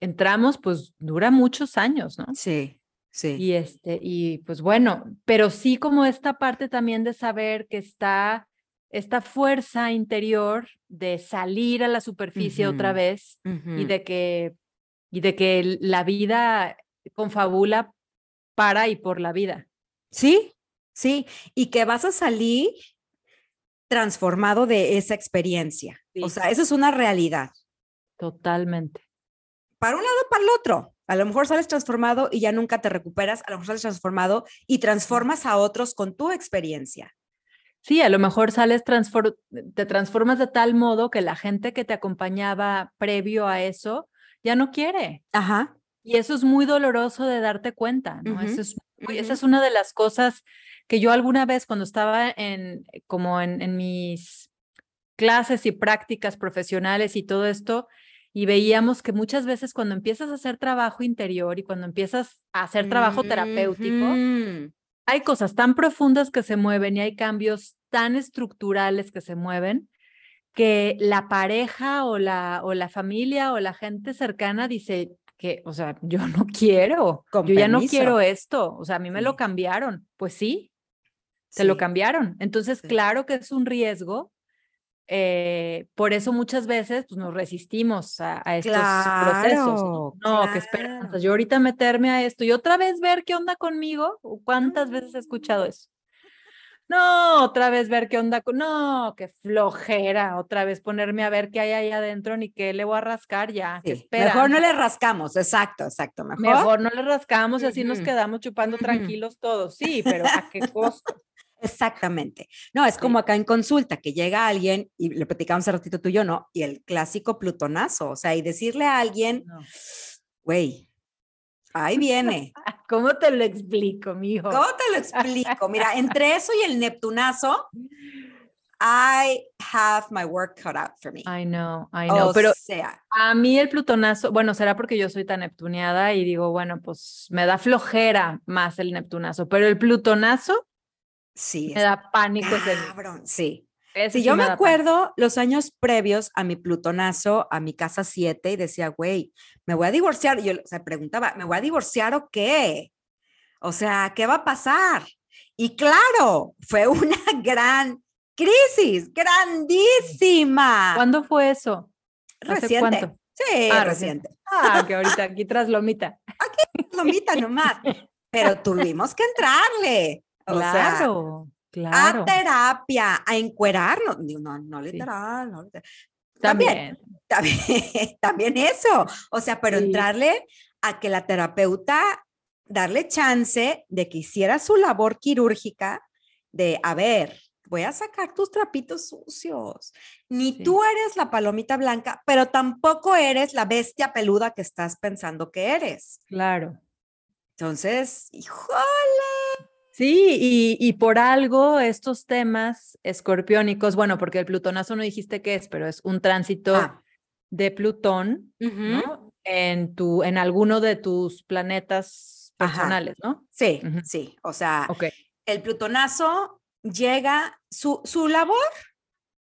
entramos, pues dura muchos años, ¿no? Sí, sí. Y este, y pues bueno, pero sí como esta parte también de saber que está esta fuerza interior de salir a la superficie otra vez y de que y de que la vida confabula para y por la vida. Sí, sí. Y que vas a salir transformado de esa experiencia. O sea, eso es una realidad. Totalmente. para un lado para el otro. A lo mejor sales transformado y ya nunca te recuperas, a lo mejor sales transformado y transformas a otros con tu experiencia. Sí, a lo mejor sales transfor- te transformas de tal modo que la gente que te acompañaba previo a eso ya no quiere. Ajá. Y eso es muy doloroso de darte cuenta, ¿no? Eso Ujú, es muy-. Esa es una de las cosas que yo alguna vez cuando estaba en, como en, en mis clases y prácticas profesionales y todo esto, y veíamos que muchas veces cuando empiezas a hacer trabajo interior y cuando empiezas a hacer trabajo terapéutico. Hay cosas tan profundas que se mueven y hay cambios tan estructurales que se mueven que la pareja o la, o la familia o la gente cercana dice que, o sea, yo *laughs* no quiero, Con yo ya no quiero esto, o sea, a mí me lo cambiaron. Pues sí, te lo cambiaron. Entonces, Sí. claro que es un riesgo. Eh, por eso muchas veces pues, nos resistimos a, a estos procesos. ¿no? Claro, qué esperanza. claro. Yo ahorita meterme a esto y otra vez ver qué onda conmigo. ¿Cuántas veces he escuchado eso? No, otra vez ver qué onda con. No, qué flojera. Otra vez ponerme a ver qué hay ahí adentro ni qué le voy a rascar ya. Sí, Mejor no le rascamos, exacto, exacto. Mejor. Mejor no le rascamos y así nos quedamos chupando *laughs* tranquilos todos. Sí, pero ¿a qué costo? Exactamente. No, es como acá en consulta, que llega alguien, y lo platicamos hace ratito tú y yo, ¿no? Y el clásico plutonazo, o sea, y decirle a alguien, No. güey, Ahí viene. *laughs* ¿Cómo te lo explico, mijo? ¿Cómo te lo explico? Mira, entre eso y el Neptunazo, *laughs* I have my work cut out for me. I know, I know. O pero sea, a mí el plutonazo, bueno, será porque yo soy tan neptuneada y digo, bueno, pues me da flojera más el neptunazo, pero el plutonazo sí. me da pánico ese. Cabrón, sí. Si sí yo me pánico. acuerdo los años previos a mi plutonazo, a mi casa 7, y decía, güey, me voy a divorciar. Y yo o sea, preguntaba, ¿me voy a divorciar o qué? O sea, ¿qué va a pasar? Y claro, fue *laughs* una gran crisis, grandísima. ¿Cuándo fue eso? ¿Hace Reciente. cuánto? Sí, Ah, reciente. Ah, que ahorita aquí tras lomita. Lomita nomás. *laughs* Pero tuvimos que entrarle. O sea, claro, claro. a terapia, a encuerarnos. No, no literal, no literal. También. *laughs* También, también eso. O sea, pero Sí. entrarle a que la terapeuta, darle chance de que hiciera su labor quirúrgica de, a ver, voy a sacar tus trapitos sucios. Ni Sí. tú eres la palomita blanca, pero tampoco eres la bestia peluda que estás pensando que eres. Claro. Entonces, híjole. Sí, y, y por algo estos temas escorpiónicos, bueno, porque el plutonazo no dijiste qué es, pero es un tránsito Ah, de Plutón. En tu, en alguno de tus planetas Ajá. personales, ¿no? Sí, sí. O sea, el plutonazo llega, su, su labor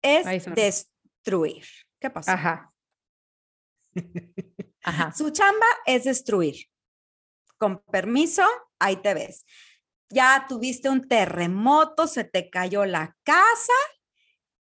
es destruir. ¿Qué pasó? Ajá. *laughs* Ajá. Su chamba es destruir. Con permiso, ahí te ves. Ya tuviste un terremoto, se te cayó la casa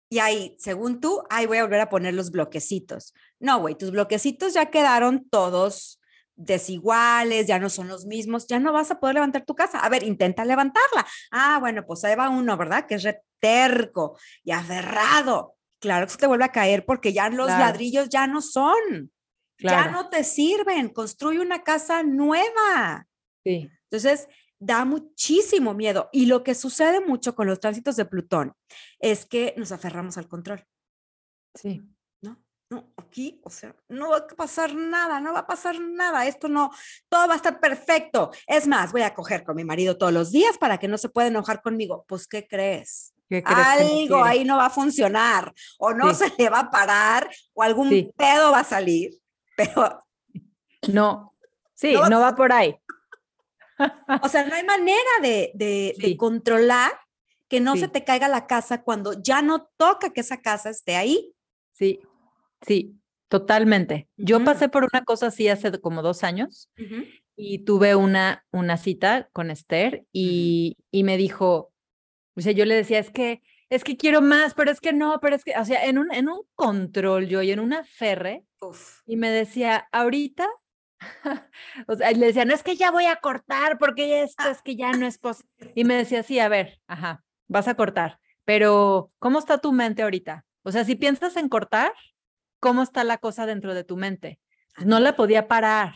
y ahí, según tú, ahí voy a volver a poner los bloquecitos. No, güey, tus bloquecitos ya quedaron todos desiguales, ya no son los mismos, ya no vas a poder levantar tu casa. A ver, intenta levantarla. Ah, bueno, pues ahí va uno, ¿verdad? Que es reterco y aferrado. Claro que se te vuelve a caer porque ya los Claro. ladrillos ya no son ya no te sirven, construye una casa nueva. Sí. Entonces, da muchísimo miedo. Y lo que sucede mucho con los tránsitos de Plutón es que nos aferramos al control. Sí. ¿no? No, aquí, o sea, no va a pasar nada, no va a pasar nada, esto no, todo va a estar perfecto. Es más, voy a coger con mi marido todos los días para que no se pueda enojar conmigo. Pues, ¿qué crees? ¿Qué crees no Algo ahí no va a funcionar, o no Sí. se le va a parar, o algún Sí. pedo va a salir, pero No. Sí, No no, va por ahí. O sea, no hay manera de, de- de Sí. controlar que no se Sí. te caiga la casa cuando ya no toca que esa casa esté ahí. Sí, sí, totalmente. Yo Ujú. pasé por una cosa así hace como dos años y tuve una, una cita con Esther y, y me dijo, o sea, yo le decía, es que, es que quiero más, pero es que no, pero es que, o sea, en un, en un control yo y en una ferre Uf. y me decía, ahorita, *laughs* o sea, le decía, no es que ya voy a cortar porque esto es que ya no es posible. Y me decía, sí, a ver, ajá, vas a cortar, pero ¿cómo está tu mente ahorita? O sea, si piensas en cortar, ¿cómo está la cosa dentro de tu mente? No la podía parar.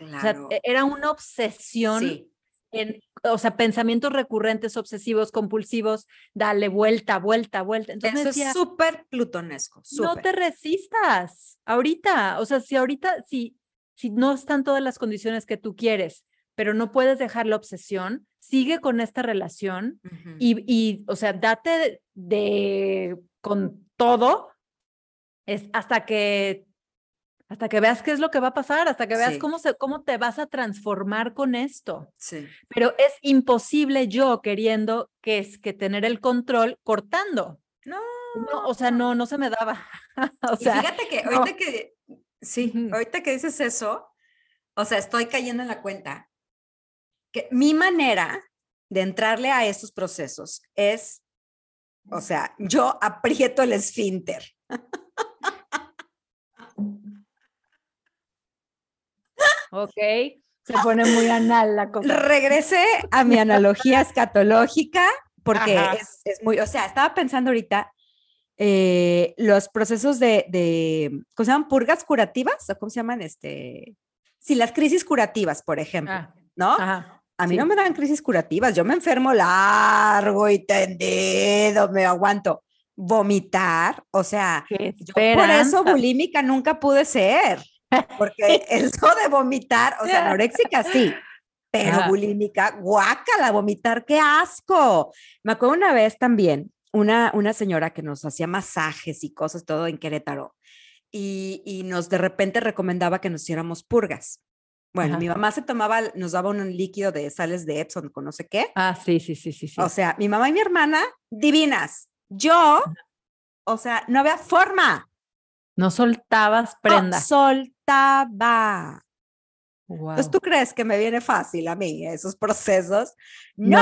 O sea, Claro. e- era una obsesión Sí. en, o sea, pensamientos recurrentes, obsesivos, compulsivos, dale vuelta, vuelta, vuelta. Entonces Eso decía, es súper plutonesco. no te resistas ahorita. O sea, si ahorita, si, si no están todas las condiciones que tú quieres, pero no puedes dejar la obsesión, sigue con esta relación y, y, o sea, date de con todo es hasta que hasta que veas qué es lo que va a pasar, hasta que veas Sí. cómo se cómo te vas a transformar con esto. Sí. Pero es imposible yo queriendo que es que tener el control cortando. No. No, o sea, no no se me daba. *laughs* o Y sea, fíjate que no. ahorita que, sí, ahorita que dices eso, o sea, estoy cayendo en la cuenta que mi manera de entrarle a estos procesos es, o sea, yo aprieto el esfínter. ok, se pone muy anal la cosa. Regresé a mi analogía escatológica porque es, es muy, o sea, estaba pensando ahorita eh, los procesos de, de, ¿cómo se llaman? Purgas curativas, o cómo se llaman, este, sí, las crisis curativas, por ejemplo, Ah, ¿no? ajá, A mí sí. no me dan crisis curativas, yo me enfermo largo y tendido, me aguanto. Vomitar, o sea, yo por eso bulímica nunca pude ser. Porque *laughs* eso de vomitar, o sea, anoréxica sí, pero Ajá. bulímica, guácala, vomitar, qué asco. Me acuerdo una vez también, una, una señora que nos hacía masajes y cosas, todo en Querétaro, y, y nos de repente recomendaba que nos hiciéramos purgas. Bueno, Ajá. mi mamá se tomaba, nos daba un líquido de sales de Epsom con no sé qué. Ah, sí, sí, sí, sí, sí. O sea, mi mamá y mi hermana, divinas. Yo, o sea, no había forma. no soltabas No prenda. soltaba. Guau. Entonces, ¿tú crees que me viene fácil a mí esos procesos? No.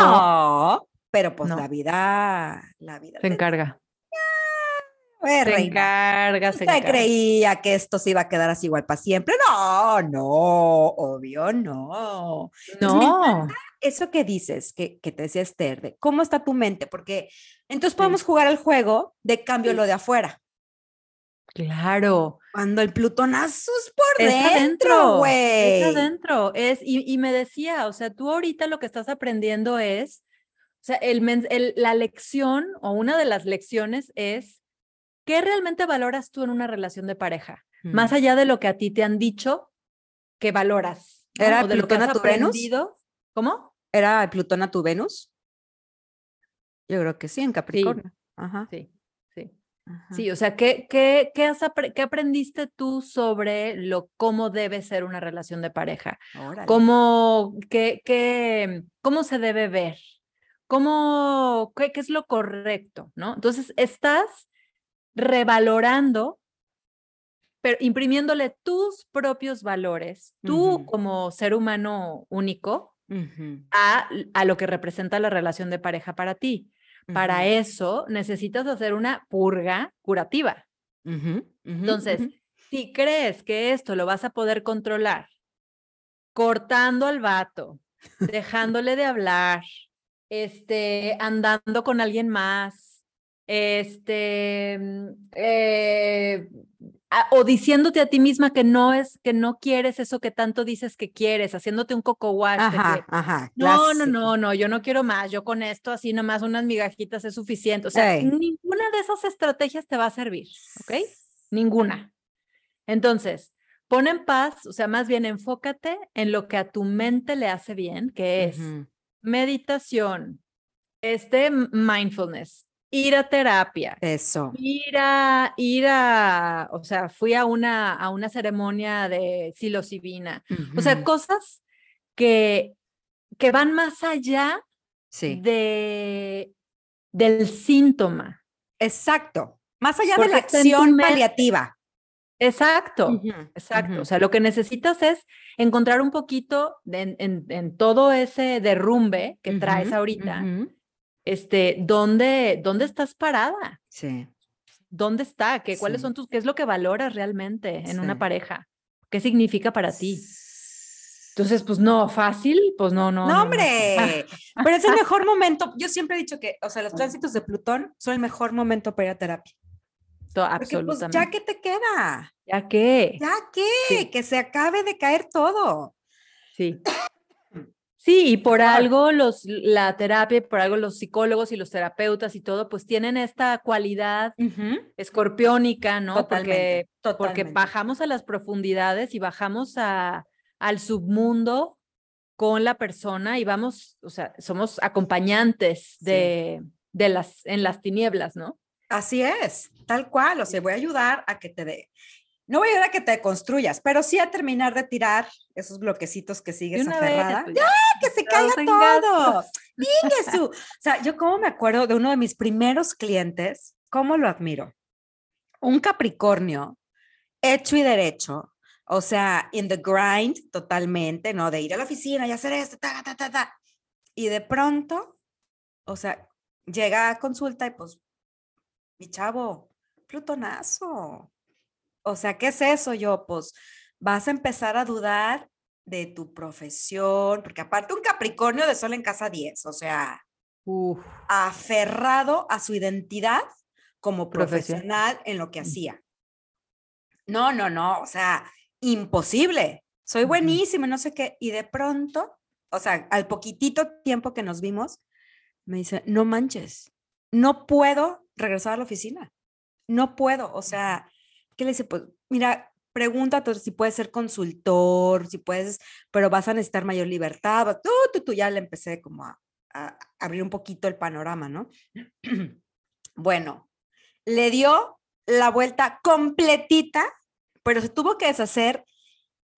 No, pero pues No. la vida, la vida. Se encarga. Eh, Se encarga, se ¿Usted encarga. creía que esto se iba a quedar así igual para siempre? No, no, obvio no. No. Eso que dices, que, que te decía Esther, de cómo está tu mente, porque entonces podemos jugar el juego de cambio Sí. lo de afuera. Claro. Cuando el plutonazo es por Es dentro, güey. Es adentro. Es, y, y me decía, o sea, tú ahorita lo que estás aprendiendo es, sea, el, men- el- la lección o una de las lecciones es, ¿qué realmente valoras tú en una relación de pareja? Más allá de lo que a ti te han dicho que valoras. ¿no? ¿Era O de lo que Plutón has a tu Venus? aprendido. ¿Cómo? ¿Era el Plutón a tu Venus? Yo creo que sí, en Capricornio. Ajá. Sí, sí. ajá. Sí, o sea, ¿qué, qué, qué, has qué aprendiste tú sobre lo cómo debe ser una relación de pareja? Órale. ¿Cómo, qué, qué, cómo se debe ver? ¿Cómo, qué, qué es lo correcto? ¿no? Entonces, estás revalorando, pero imprimiéndole tus propios valores, tú como ser humano único, a, a lo que representa la relación de pareja para ti. Para eso necesitas hacer una purga curativa. Entonces, si crees que esto lo vas a poder controlar cortando al vato, dejándole de hablar, este, andando con alguien más, este, mm, eh, a- o diciéndote a ti misma que no es, que no quieres eso que tanto dices que quieres, haciéndote un coco wash Ajá, ajá. no, no, clásico. no, no, yo no quiero más, yo con esto así nomás unas migajitas es suficiente. O sea, Ey. ninguna de esas estrategias te va a servir, ¿ok? Ninguna. Entonces, pon en paz, o sea, más bien enfócate en lo que a tu mente le hace bien, que es meditación, este mindfulness, ir a terapia, Eso. ir a, ir a, o sea, fui a una, a una ceremonia de psilocibina. O sea, cosas que, que van más allá Sí. de, del síntoma. Exacto. Más allá de la acción paliativa. Exacto, exacto. O sea, lo que necesitas es encontrar un poquito de- en, en- en todo ese derrumbe que traes ahorita, este, ¿dónde, dónde estás parada? Sí. ¿Dónde está? ¿Qué, ¿Cuáles son tus, qué es lo que valoras realmente en Sí. una pareja? ¿Qué significa para ti? Entonces, pues no, fácil, pues no, no. No, no, pero es el mejor momento. Yo siempre he dicho que, o sea, los tránsitos de Plutón son el mejor momento para ir a terapia. To- Porque pues absolutamente. ya que te queda, ¿Ya qué? ya que, Sí. que se acabe de caer todo. Sí. *coughs* Sí, y por algo los, la terapia, por algo los psicólogos y los terapeutas y todo, pues tienen esta cualidad escorpiónica, ¿no? Totalmente, Porque, porque bajamos a las profundidades y bajamos a, al submundo con la persona y vamos, o sea, somos acompañantes Sí. de, de las, en las tinieblas, ¿no? Así es, tal cual. O sea, voy a ayudar a que te dé. No voy a ayudar a que te construyas, pero sí a terminar de tirar esos bloquecitos que sigues aferrada. ¡Ya! que se caiga todo. *laughs* su. O sea, yo como me acuerdo de uno de mis primeros clientes, cómo lo admiro. Un Capricornio hecho y derecho, o sea, in the grind totalmente, ¿no? De ir a la oficina y hacer esto, ta, ta, ta, ta. Y de pronto, o sea, llega a consulta y pues, mi chavo, plutonazo. O sea, ¿qué es eso? Yo, pues, vas a empezar a dudar de tu profesión, porque aparte un Capricornio de sol en casa 10, o sea, Uf, aferrado a su identidad como Profesión. profesional en lo que Mm. hacía. No, no, no, o sea, imposible. Soy buenísimo, no sé qué. Y de pronto, o sea, al poquitito tiempo que nos vimos, me dice, no manches, no puedo regresar a la oficina. No puedo, o sea, ¿qué le dice? Pues mira, pregúntate si puedes ser consultor, si puedes, pero vas a necesitar mayor libertad. Tú, tú, tú, ya le empecé como a, a abrir un poquito el panorama, ¿no? *clears throat* bueno, le dio la vuelta completita, pero se tuvo que deshacer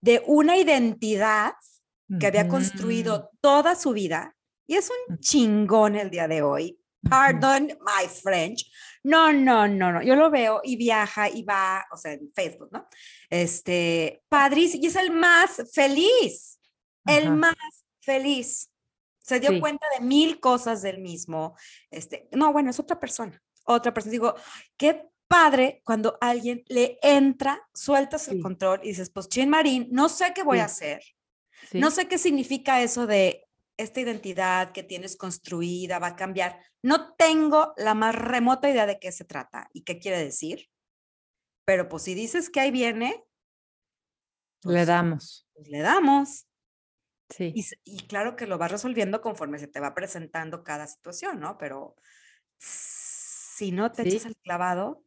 de una identidad que había construido toda su vida y es un chingón el día de hoy. Pardon my French. No, no, no, no. Yo lo veo y viaja y va, o sea, en Facebook, ¿no? Este, padrísimo, y es el más feliz, el Ajá. más feliz. Se dio Sí. cuenta de mil cosas del mismo. Este, no, bueno, es otra persona, otra persona. Digo, qué padre cuando alguien le entra, sueltas el Sí. control y dices, pues, Chin Marín, no sé qué voy a Sí. hacer. Sí. No sé qué significa eso de esta identidad que tienes construida va a cambiar. No tengo la más remota idea de qué se trata y qué quiere decir. Pero pues si dices que ahí viene, Le pues, damos. pues, le damos. Sí. Y, claro que lo vas resolviendo conforme se te va presentando cada situación, ¿no? Pero si no te echas Sí. el clavado,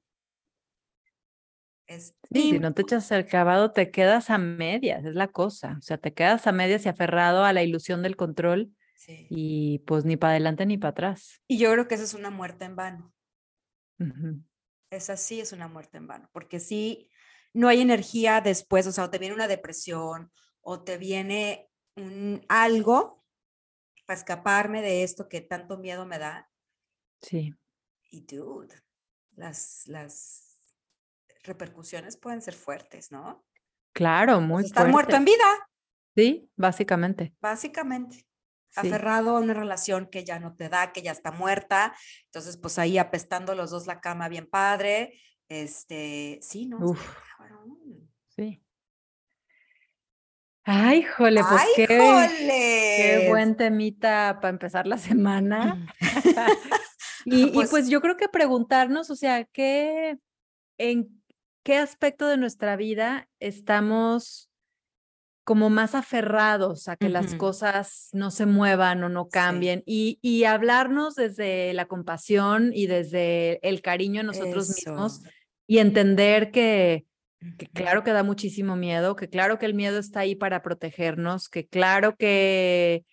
es Sí, si no te echas el clavado, te quedas a medias, es la cosa. O sea, te quedas a medias y aferrado a la ilusión del control Sí. y pues ni para adelante ni para atrás. Y yo creo que esa es una muerte en vano. Ujú. Esa sí es una muerte en vano, porque sí, no hay energía después, o sea, o te viene una depresión o te viene un, algo para escaparme de esto que tanto miedo me da. Sí, Y dude, las, las repercusiones pueden ser fuertes, ¿no? claro, muy estar muerto en vida, Sí, básicamente. básicamente. Sí. Aferrado a una relación que ya no te da, que ya está muerta. Entonces, pues ahí apestando los dos la cama bien padre. Este, sí, ¿no? Está Uf. Sí. Ay, jole, pues ¡Ay, qué, qué buen temita para empezar la semana. *laughs* Y, y Pues- pues yo creo que preguntarnos, o sea, ¿qué, en qué aspecto de nuestra vida estamos como más aferrados a que las Ujú. cosas no se muevan o no Sí. cambien? Y, y hablarnos desde la compasión y desde el cariño a nosotros mismos Eso. y entender que, que claro que da muchísimo miedo, que claro que el miedo está ahí para protegernos, que claro que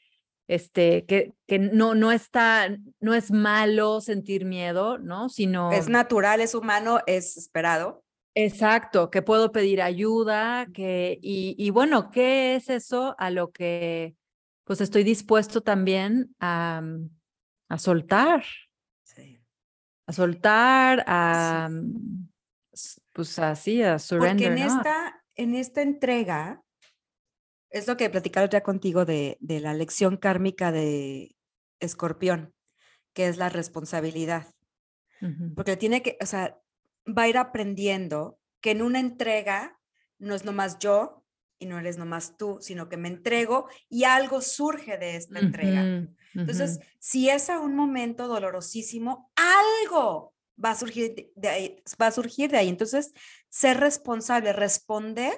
este que, que no no está no es malo sentir miedo, ¿no? Sino Es natural, es humano, es esperado. Exacto, que puedo pedir ayuda, que y, y bueno, ¿qué es eso a lo que pues estoy dispuesto también a, mm, a soltar, Sí. a soltar, a mm, pues así, a Porque surrender, en ¿no? esta, en esta entrega, es lo que platicaba ya contigo de, de la lección kármica de Escorpión, que es la responsabilidad. Porque tiene que, o sea, va a ir aprendiendo que en una entrega no es nomás yo y no eres nomás tú, sino que me entrego y algo surge de esta entrega. Entonces, si es a un momento dolorosísimo, algo va a surgir de- ahí, va a surgir de ahí. Entonces, ser responsable, responder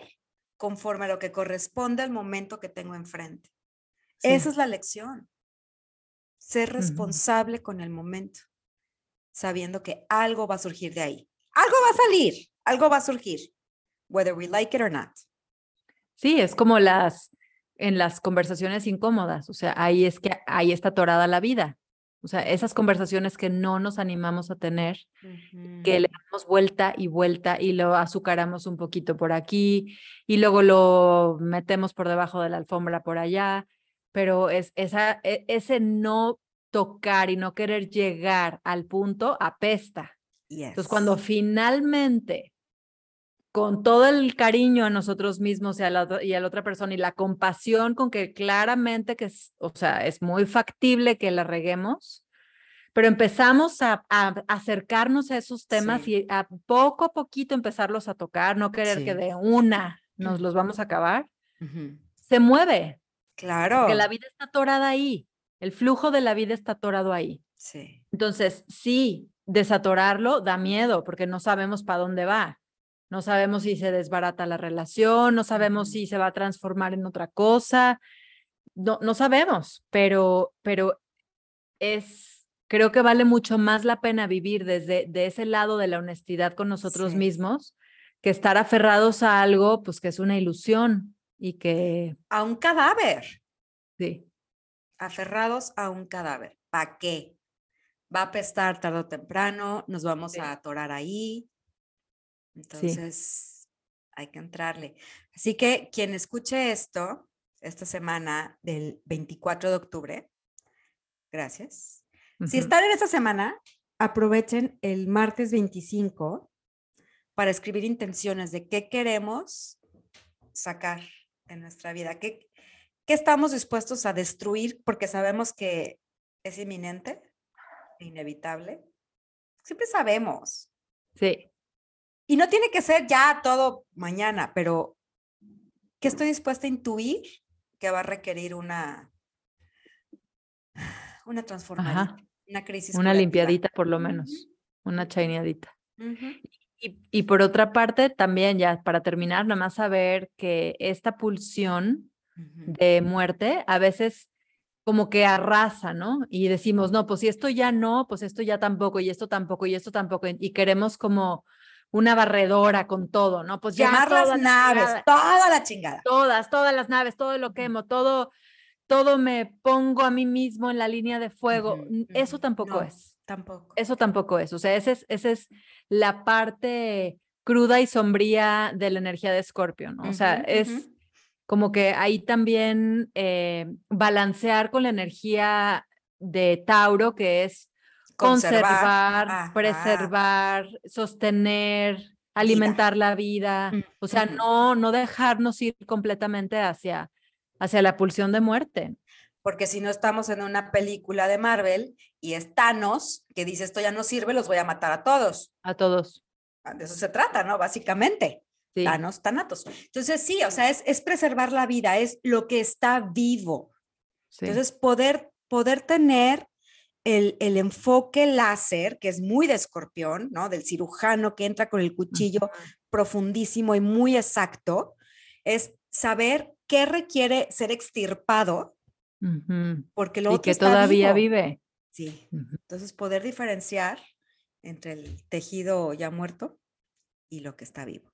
conforme a lo que corresponde al momento que tengo enfrente. Sí. Esa es la lección. Ser responsable con el momento, sabiendo que algo va a surgir de ahí. Algo va a salir, algo va a surgir, whether we like it or not. Sí, es como las en las conversaciones incómodas, o sea, ahí es que ahí está atorada la vida. O sea, esas conversaciones que no nos animamos a tener, que le damos vuelta y vuelta y lo azucaramos un poquito por aquí y luego lo metemos por debajo de la alfombra por allá, pero es esa, e- ese no tocar y no querer llegar al punto apesta. Entonces, cuando Yes. finalmente, con todo el cariño a nosotros mismos y a la, otra- y a la otra persona y la compasión con que claramente que es, o sea, es muy factible que la reguemos, pero empezamos a, a acercarnos a esos temas Sí. y a poco a poquito empezarlos a tocar, no querer que de una nos los vamos a acabar, se mueve, Claro. porque la vida está atorada ahí, el flujo de la vida está atorado ahí. Sí. Entonces, sí, desatorarlo da miedo porque no sabemos para dónde va. No sabemos si se desbarata la relación, no sabemos si se va a transformar en otra cosa. No, no sabemos, pero, pero es, creo que vale mucho más la pena vivir desde de ese lado de la honestidad con nosotros Sí. mismos que estar aferrados a algo, pues que es una ilusión y que... A un cadáver. Sí. Aferrados a un cadáver. ¿Para qué? Va a apestar tarde o temprano, nos vamos Sí. a atorar ahí. Entonces, hay que entrarle. Así que quien escuche esto esta semana del 24 de octubre, gracias. Si están en esta semana, aprovechen el martes 25 para escribir intenciones de qué queremos sacar en nuestra vida, qué, qué estamos dispuestos a destruir porque sabemos que es inminente, inevitable. Siempre sabemos. Sí, Y no tiene que ser ya todo mañana, pero que estoy dispuesta a intuir que va a requerir una, una transformación, una crisis. una limpiadita por lo menos, una chaineadita. Y, y por otra parte, también ya para terminar, nada más saber que esta pulsión de muerte a veces como que arrasa, ¿no? Y decimos, no, pues si esto ya no, pues esto ya tampoco, y esto tampoco, y esto tampoco, y- queremos como una barredora con todo, ¿no? Pues toda las la naves, toda la chingada. todas, todas las naves, todo lo quemo, todo, todo me pongo a mí mismo en la línea de fuego. Eso tampoco No, es. Tampoco. Eso tampoco es. O sea, esa es, esa es la parte cruda y sombría de la energía de Escorpio, ¿no? O sea, es. Como que ahí también eh, balancear con la energía de Tauro, que es conservar, preservar, sostener, alimentar la vida. O sea, no, no dejarnos ir completamente hacia, hacia la pulsión de muerte. Porque si no estamos en una película de Marvel y es Thanos que dice esto ya no sirve, los voy a matar a todos. A todos. Ah, De eso se trata, ¿no? Básicamente. Sí. Thanos, Thanatos. Entonces, sí, o sea, es, es preservar la vida, es lo que está vivo. sí. Entonces, poder, poder tener el, el enfoque láser, que es muy de escorpión, ¿no? Del cirujano que entra con el cuchillo profundísimo y muy exacto, es saber qué requiere ser extirpado, porque lo Y otro que está todavía vivo. vive. Sí. Entonces, poder diferenciar entre el tejido ya muerto y lo que está vivo.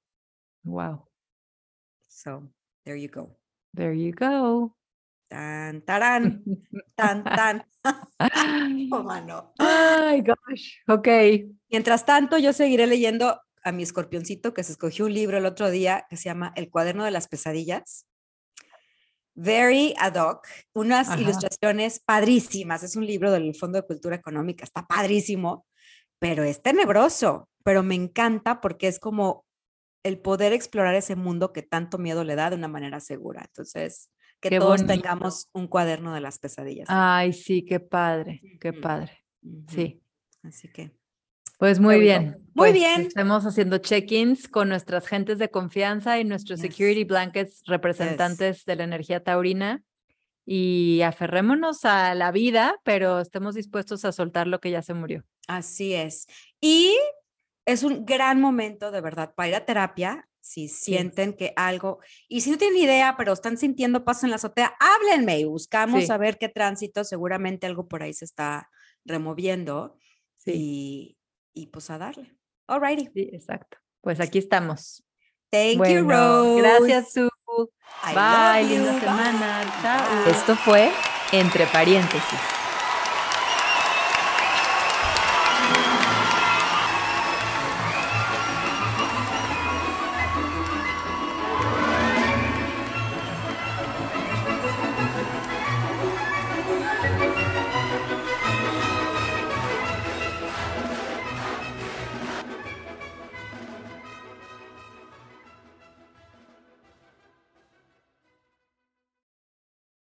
Wow. So, there you go. There you go. Tan, tarán, *laughs* tan, tan. *laughs* *laughs* Oh, mano. Ay, gosh. Ok. Mientras tanto, yo seguiré leyendo a mi escorpioncito que se escogió un libro el otro día que se llama El cuaderno de las pesadillas. Very ad hoc, unas Ajá. ilustraciones padrísimas. Es un libro del Fondo de Cultura Económica, está padrísimo, pero es tenebroso. Pero me encanta porque es como el poder explorar ese mundo que tanto miedo le da de una manera segura. Entonces, que Qué todos bonito. tengamos un cuaderno de las pesadillas. Ay, sí, qué padre, qué padre. Sí. Así que. Pues muy bien. Muy pues bien. Estemos haciendo check-ins con nuestras gentes de confianza y nuestros Yes. security blankets representantes de la energía taurina. Y aferrémonos a la vida, pero estemos dispuestos a soltar lo que ya se murió. Así es. Y es un gran momento, de verdad, para ir a terapia. Si sienten que algo, y si no tienen idea, pero están sintiendo paso en la azotea, háblenme y buscamos Sí. a ver qué tránsito, seguramente algo por ahí se está removiendo Sí, y, y pues a darle. Alrighty. sí, exacto. Pues aquí estamos. Thank you, Rose. gracias, Su. I Bye, linda semana. Chao. Esto fue Entre Paréntesis.